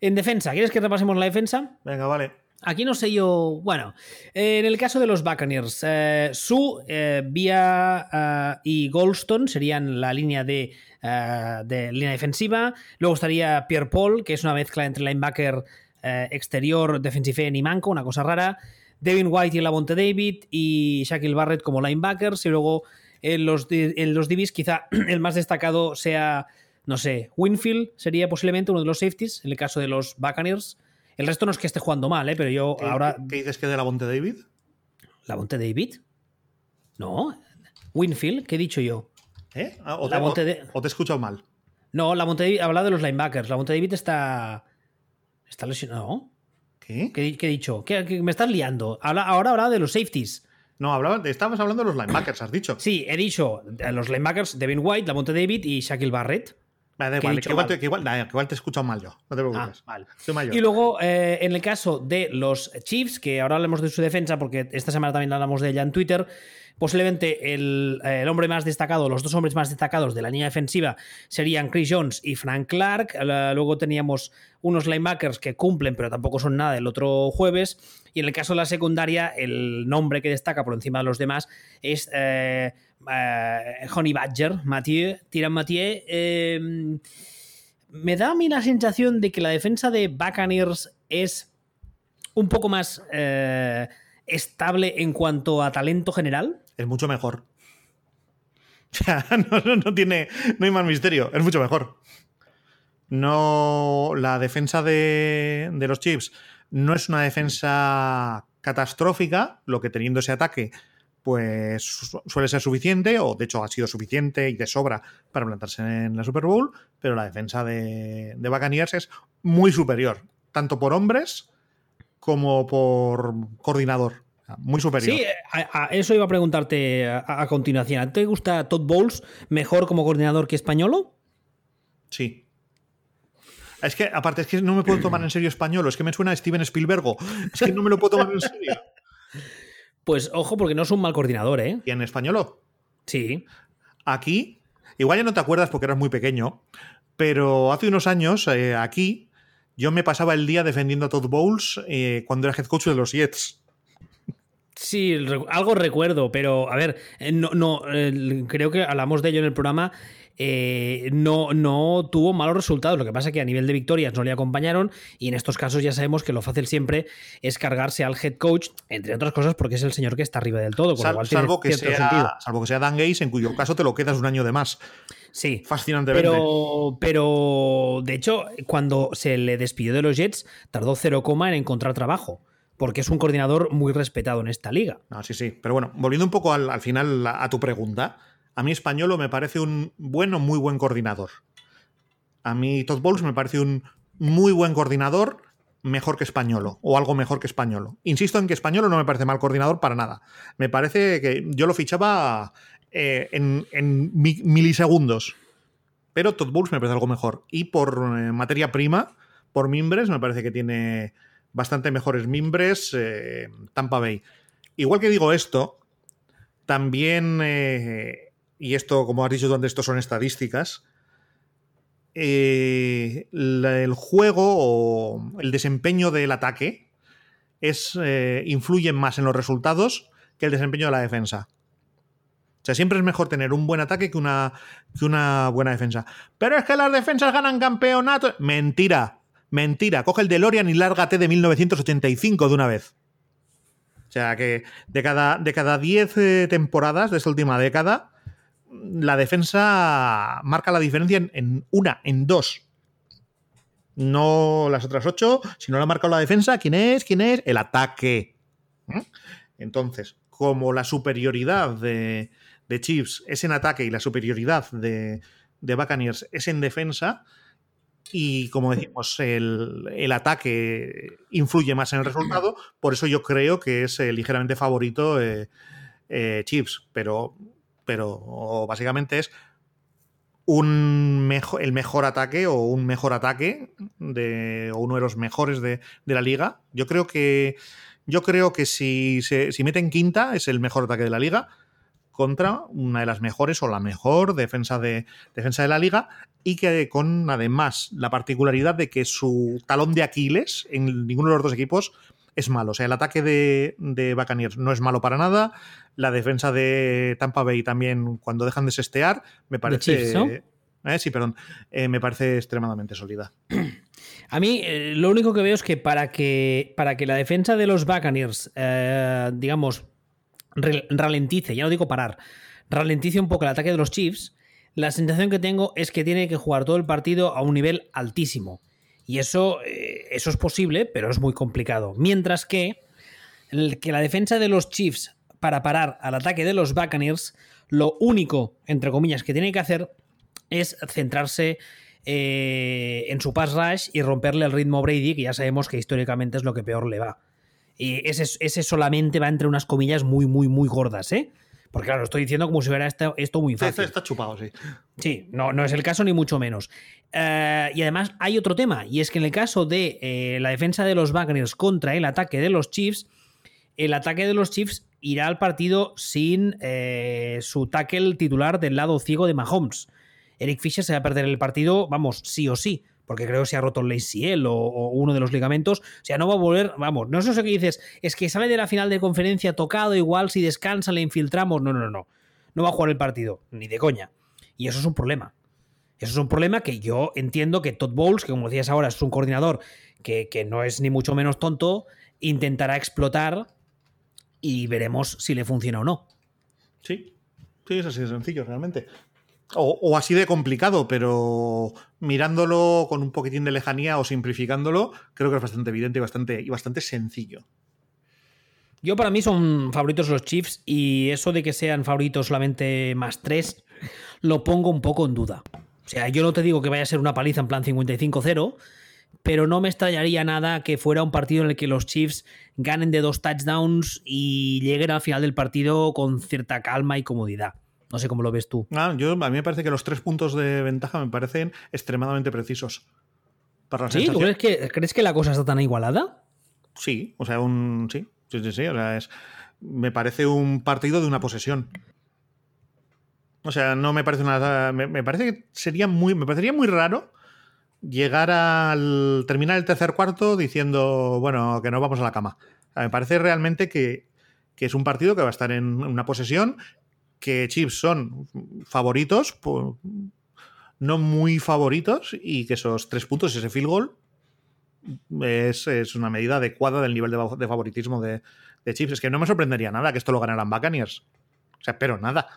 En defensa, ¿quieres que repasemos la defensa? Venga, vale. Aquí no sé yo. Bueno, en el caso de los Buccaneers, eh, Su, eh, Vía eh, y Goldstone serían la línea de, de, línea defensiva. Luego estaría Pierre Paul, que es una mezcla entre linebacker exterior, defensive end y manco, una cosa rara. Devin White y Lavonte David y Shaquille Barrett como linebackers. Y luego en los, en los DBs, quizá el más destacado sea, no sé, Winfield sería posiblemente uno de los safeties, en el caso de los Buccaneers. El resto no es que esté jugando mal, ¿eh? pero yo ahora. ¿Qué dices que de la Bonte David? ¿La Bonte David? No. Winfield, ¿qué he dicho yo? ¿Eh? Ah, o, te, he escuchado mal. No, la Monte David habla de los linebackers. La Monte David está. Está lesionado. ¿Qué? ¿Qué, he dicho? ¿Qué, me estás liando? ahora habla de los safeties. No, hablaba, estabas hablando de los linebackers, has dicho. Sí, he dicho los linebackers Devin White, Lamonte David y Shaquille Barrett. Vale, igual, que, igual, te, que, igual, te he escuchado mal yo. No te preocupes. Ah, vale. Y luego, eh, en el caso de los Chiefs, que ahora hablemos de su defensa, porque esta semana también hablamos de ella en Twitter, posiblemente el, hombre más destacado, los dos hombres más destacados de la línea defensiva serían Chris Jones y Frank Clark. Luego teníamos unos linebackers que cumplen, pero tampoco son nada el otro jueves. Y en el caso de la secundaria, el nombre que destaca por encima de los demás es. Eh, eh, Honey Badger, Mathieu, Tiran Mathieu. Em, me da a mí la sensación de que la defensa de Buccaneers es un poco más eh, estable en cuanto a talento general. Es mucho mejor. no, no, tiene. No hay más misterio. Es mucho mejor. No. La defensa de, de los Chiefs no es una defensa catastrófica, lo que teniendo ese ataque pues suele ser suficiente, o de hecho ha sido suficiente y de sobra para plantarse en la Super Bowl, pero la defensa de, de es muy superior, tanto por hombres como por coordinador. Muy superior. Sí, a, eso iba a preguntarte a, continuación. ¿Te gusta Todd Bowles mejor como coordinador que Españolo? Sí. Es que, aparte, es que no me puedo tomar en serio Españolo, es que me suena a Steven Spielberg. Es que no me lo puedo tomar en serio. Pues ojo, porque no es un mal coordinador, ¿eh? ¿Y en español? Sí. Aquí, igual ya no te acuerdas porque eras muy pequeño, pero hace unos años, eh, aquí, yo me pasaba el día defendiendo a Todd Bowles eh, cuando era head coach de los Jets. Sí, algo recuerdo, pero a ver, eh, no, no creo que hablamos de ello en el programa eh, no, no tuvo malos resultados. Lo que pasa es que a nivel de victorias no le acompañaron y en estos casos ya sabemos que lo fácil siempre es cargarse al head coach, entre otras cosas porque es el señor que está arriba del todo. salvo, que sea, salvo que sea Dan Gates, en cuyo caso te lo quedas un año de más. Sí. Fascinantemente. Pero, pero, de hecho, cuando se le despidió de los Jets, tardó cero coma en encontrar trabajo porque es un coordinador muy respetado en esta liga. No, sí, sí. Pero bueno, volviendo un poco al, al final a tu pregunta, a mí Españolo me parece un bueno, muy buen coordinador. A mí Todd Bowles me parece un muy buen coordinador, mejor que Españolo, o algo mejor que Españolo. Insisto en que Españolo no me parece mal coordinador para nada. Me parece que yo lo fichaba eh, en, milisegundos. Pero Todd Bowles me parece algo mejor. Y por eh, materia prima, por mimbres, me parece que tiene bastante mejores mimbres eh, Tampa Bay. Igual que digo esto, también y esto, como has dicho tú antes, esto son estadísticas, eh, el juego o el desempeño del ataque es, eh, influye más en los resultados que el desempeño de la defensa. O sea, siempre es mejor tener un buen ataque que una, que una buena defensa. Pero es que las defensas ganan campeonato. Mentira, mentira. Coge el DeLorean y lárgate de 1985 de una vez. O sea, que de cada, de cada 10 eh, temporadas de esta última década, la defensa marca la diferencia en, una, en dos. No las otras ocho, si no la ha marcado la defensa, ¿quién es? ¿Quién es? El ataque. ¿Mm? Entonces, como la superioridad de, de, Chiefs es en ataque y la superioridad de, de Buccaneers es en defensa, y como decimos, el, ataque influye más en el resultado, por eso yo creo que es eh, ligeramente favorito eh, eh, Chiefs, pero pero básicamente es un mejor, el mejor ataque o un mejor ataque de, o uno de los mejores de, la liga. Yo creo que, yo creo que si, se, si meten quinta es el mejor ataque de la liga contra una de las mejores o la mejor defensa de, defensa de la liga y que con además la particularidad de que su talón de Aquiles en ninguno de los dos equipos es malo. O sea, el ataque de, de Buccaneers no es malo para nada. La defensa de Tampa Bay también, cuando dejan de sestear, me parece. Eh, sí, perdón. Eh, me parece extremadamente sólida. A mí, eh, lo único que veo es que para que, para que la defensa de los Buccaneers, digamos, ralentice, ya no digo parar, ralentice un poco el ataque de los Chiefs, la sensación que tengo es que tiene que jugar todo el partido a un nivel altísimo. Y eso, eh, eso es posible, pero es muy complicado. Mientras que, que la defensa de los Chiefs para parar al ataque de los Buccaneers, lo único, entre comillas, que tiene que hacer es centrarse eh, en su pass rush y romperle el ritmo a Brady, que ya sabemos que históricamente es lo que peor le va. Y ese, ese solamente va entre unas comillas muy, muy, muy gordas, ¿eh? Porque claro, estoy diciendo como si fuera esto, esto muy fácil. Está, está, chupado, sí. Sí, no, no es el caso ni mucho menos. Uh, y además hay otro tema, y es que en el caso de eh, la defensa de los Buccaneers contra el ataque de los Chiefs, el ataque de los Chiefs irá al partido sin eh, su tackle titular del lado ciego de Mahomes. Eric Fisher se va a perder el partido, vamos, sí o sí porque creo que se ha roto el ACL o, o, uno de los ligamentos. O sea, no va a volver, vamos, no es eso que dices, es que sale de la final de conferencia tocado, igual si descansa le infiltramos. No, no, no. No va a jugar el partido, ni de coña. Y eso es un problema. Eso es un problema que yo entiendo que Todd Bowles, que como decías ahora es un coordinador que, que no es ni mucho menos tonto, intentará explotar y veremos si le funciona o no. Sí, sí, es así de sencillo, realmente. O, así de complicado, pero mirándolo con un poquitín de lejanía o simplificándolo, creo que es bastante evidente y bastante, y bastante sencillo. Yo para mí son favoritos los Chiefs y eso de que sean favoritos solamente más 3 lo pongo un poco en duda. O sea, yo no te digo que vaya a ser una paliza en plan 55-0, pero no me extrañaría nada que fuera un partido en el que los Chiefs ganen de dos touchdowns y lleguen al final del partido con cierta calma y comodidad. No sé cómo lo ves tú. Ah, yo, a mí me parece que los tres puntos de ventaja me parecen extremadamente precisos. Para la ¿Sí? ¿Tú crees que, crees que la cosa está tan igualada? Sí, o sea, un. Sí, sí, sí, sí. O sea, es. Me parece un partido de una posesión. O sea, no me parece nada. Me, me parece que sería muy. Me parecería muy raro llegar al. terminar el tercer cuarto diciendo, bueno, que no vamos a la cama. O sea, me parece realmente que, que es un partido que va a estar en una posesión que Chips son favoritos, pues, no muy favoritos, y que esos tres puntos, ese field goal, es, una medida adecuada del nivel de, favoritismo de, Chips. Es que no me sorprendería nada que esto lo ganaran Buccaneers. O sea, pero nada.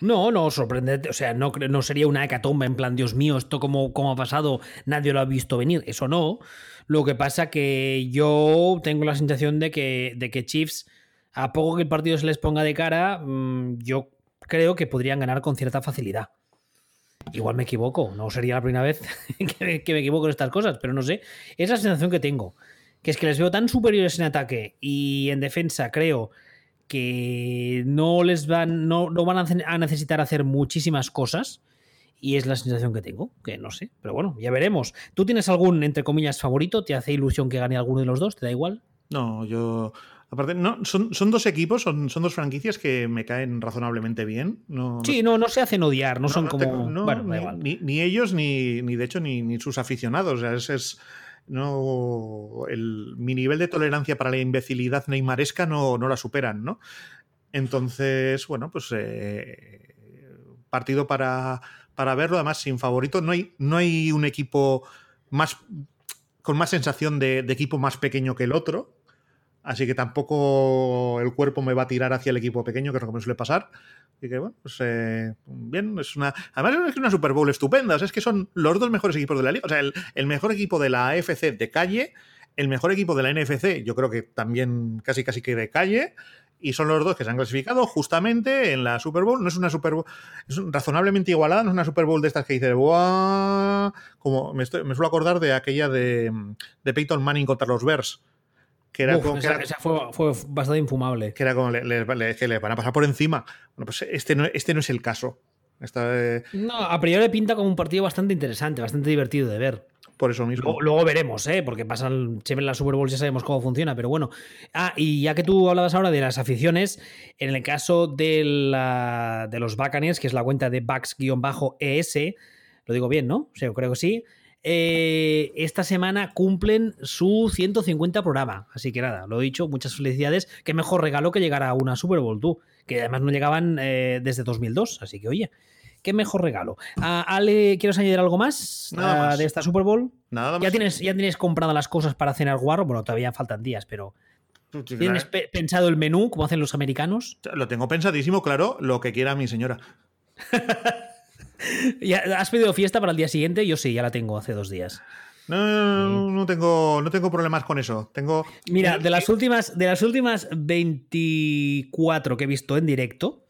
No, no, sorprendente. O sea, no, sería una hecatombe en plan, Dios mío, esto como, como ha pasado, nadie lo ha visto venir. Eso no. Lo que pasa que yo tengo la sensación de que, de que Chiefs a poco que el partido se les ponga de cara, mmm, yo creo que podrían ganar con cierta facilidad. Igual me equivoco, no sería la primera vez que, que me equivoco en estas cosas, pero no sé. Es la sensación que tengo. Que es que les veo tan superiores en ataque y en defensa creo que no les van, no, no van a necesitar hacer muchísimas cosas. Y es la sensación que tengo, que no sé, pero bueno, ya veremos. ¿Tú tienes algún, entre comillas, favorito? ¿Te hace ilusión que gane alguno de los dos? ¿Te da igual? No, yo Aparte, no, son, son dos equipos, son, son, dos franquicias que me caen razonablemente bien. No, sí, no, no se hacen odiar, no, son como. Bueno, ni, ni, ni, ellos, ni, ni de hecho, ni, ni sus aficionados. O sea, es, es, no, el, mi nivel de tolerancia para la imbecilidad neymaresca no, no la superan, ¿no? Entonces, bueno, pues eh, partido para, para verlo, además sin favorito. No hay, no hay un equipo más con más sensación de, de equipo más pequeño que el otro Así que tampoco el cuerpo me va a tirar hacia el equipo pequeño, que es lo que me suele pasar. Y que bueno, pues eh, bien, es una. Además, es una Super Bowl estupenda. O sea, es que son los dos mejores equipos de la liga. O sea, el, el, mejor equipo de la AFC de calle, el mejor equipo de la NFC, yo creo que también casi casi que de calle. Y son los dos que se han clasificado justamente en la Super Bowl. No es una Super Bowl, es razonablemente igualada, no es una Super Bowl de estas que dices, ¡buah! Como me, estoy, me suelo acordar de aquella de, de Peyton Manning contra los Bears que era, Uf, como, esa, que era, esa fue, fue, bastante infumable. Que era como le, le, le, que le, van a pasar por encima. Bueno, pues este no, este no es el caso. Esta, eh... No, a priori pinta como un partido bastante interesante, bastante divertido de ver. Por eso mismo. Luego, luego veremos, ¿eh? porque pasan siempre la Super Bowl, ya sabemos cómo funciona, pero bueno. Ah, y ya que tú hablabas ahora de las aficiones, en el caso de, la, de los Buccaneers, que es la cuenta de Bucks-ES, lo digo bien, ¿no? O sea, yo creo que sí eh, esta semana cumplen su 150 programa. Así que nada, lo he dicho, muchas felicidades. Qué mejor regalo que llegar a una Super Bowl, tú, que además no llegaban eh, desde 2002. Así que oye, qué mejor regalo. Uh, Ale, ¿quieres añadir algo más, Nada uh, más. de esta Super Bowl? Nada ¿Ya tienes, ¿Ya tienes compradas las cosas para cenar guarro? Bueno, todavía faltan días, pero. ¿Tienes pe pensado el menú, como hacen los americanos? Lo tengo pensadísimo, claro, lo que quiera mi señora. ¿Ya ¿Has pedido fiesta para el día siguiente? Yo sí, ya la tengo hace dos días. No, no, no, tengo, no tengo problemas con eso. Tengo. Mira, de las últimas, de las últimas 24 que he visto en directo,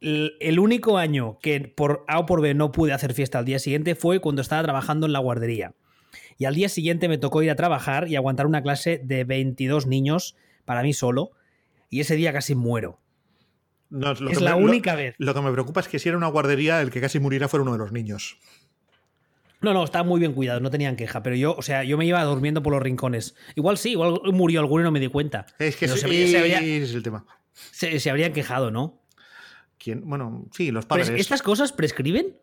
el, el único año que por A o por B no pude hacer fiesta al día siguiente fue cuando estaba trabajando en la guardería. y al día siguiente me tocó ir a trabajar y aguantar una clase de 22 niños para mí solo y ese día casi muero. Es la única vez. Lo que me preocupa es que si era una guardería, el que casi muriera fuera uno de los niños. No, no, estaba muy bien cuidado, no tenían queja, pero yo, o sea, yo me iba durmiendo por los rincones. Igual sí, igual murió alguno y no me di cuenta. Es que sí, se- se habría- es el tema. Se, se habrían quejado, ¿no? ¿Quién? Bueno, sí, los Pero padres. ¿Estas cosas prescriben?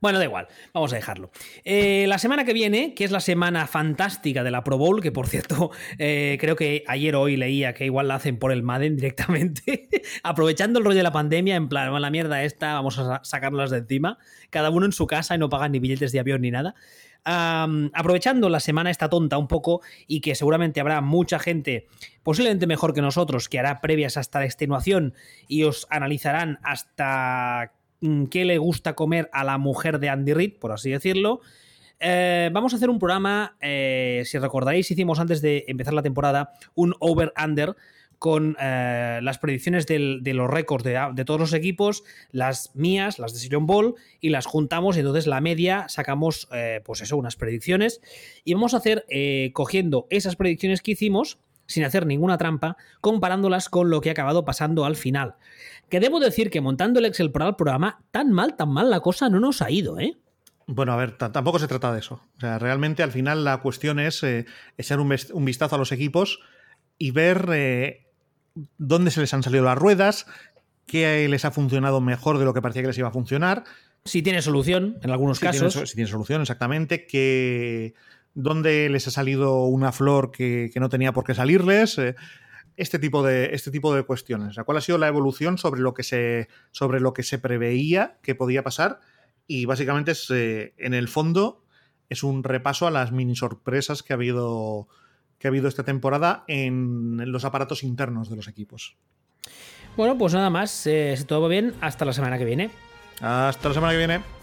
Bueno, da igual, vamos a dejarlo. Eh, la semana que viene, que es la semana fantástica de la Pro Bowl, que por cierto, eh, creo que ayer o hoy leía que igual la hacen por el Madden directamente, aprovechando el rollo de la pandemia, en plan, "Bueno, la mierda esta, vamos a sa- sacarlas de encima, cada uno en su casa y no pagan ni billetes de avión ni nada. Aprovechando la semana esta tonta un poco y que seguramente habrá mucha gente, posiblemente mejor que nosotros, que hará previas hasta la extenuación y os analizarán hasta qué le gusta comer a la mujer de Andy Reid, por así decirlo. Eh, vamos a hacer un programa, eh, si recordaréis, hicimos antes de empezar la temporada un over-under con eh, las predicciones de los récords de, todos los equipos, las mías, las de Sillon Ball, y las juntamos y entonces la media sacamos, pues eso, unas predicciones. Y vamos a hacer, cogiendo esas predicciones que hicimos, sin hacer ninguna trampa, comparándolas con lo que ha acabado pasando al final. Que debo decir que montando el Excel para el programa, tan mal, tan mal la cosa no nos ha ido, ¿eh? Bueno, a ver, tampoco se trata de eso. O sea, realmente al final la cuestión es eh, echar un, un vistazo a los equipos y ver eh, dónde se les han salido las ruedas, qué les ha funcionado mejor de lo que parecía que les iba a funcionar. Si tiene solución, en algunos si casos. so- si tiene solución, exactamente, que dónde les ha salido una flor que, que no tenía por qué salirles. eh, este tipo de, este tipo de cuestiones. ¿Cuál ha sido la evolución sobre lo que se, sobre lo que se preveía que podía pasar? Y básicamente es, eh, en el fondo, es un repaso a las mini sorpresas que ha habido, que ha habido esta temporada en, en los aparatos internos de los equipos. Bueno, pues nada más. eh, si todo va bien, hasta la semana que viene. Hasta la semana que viene.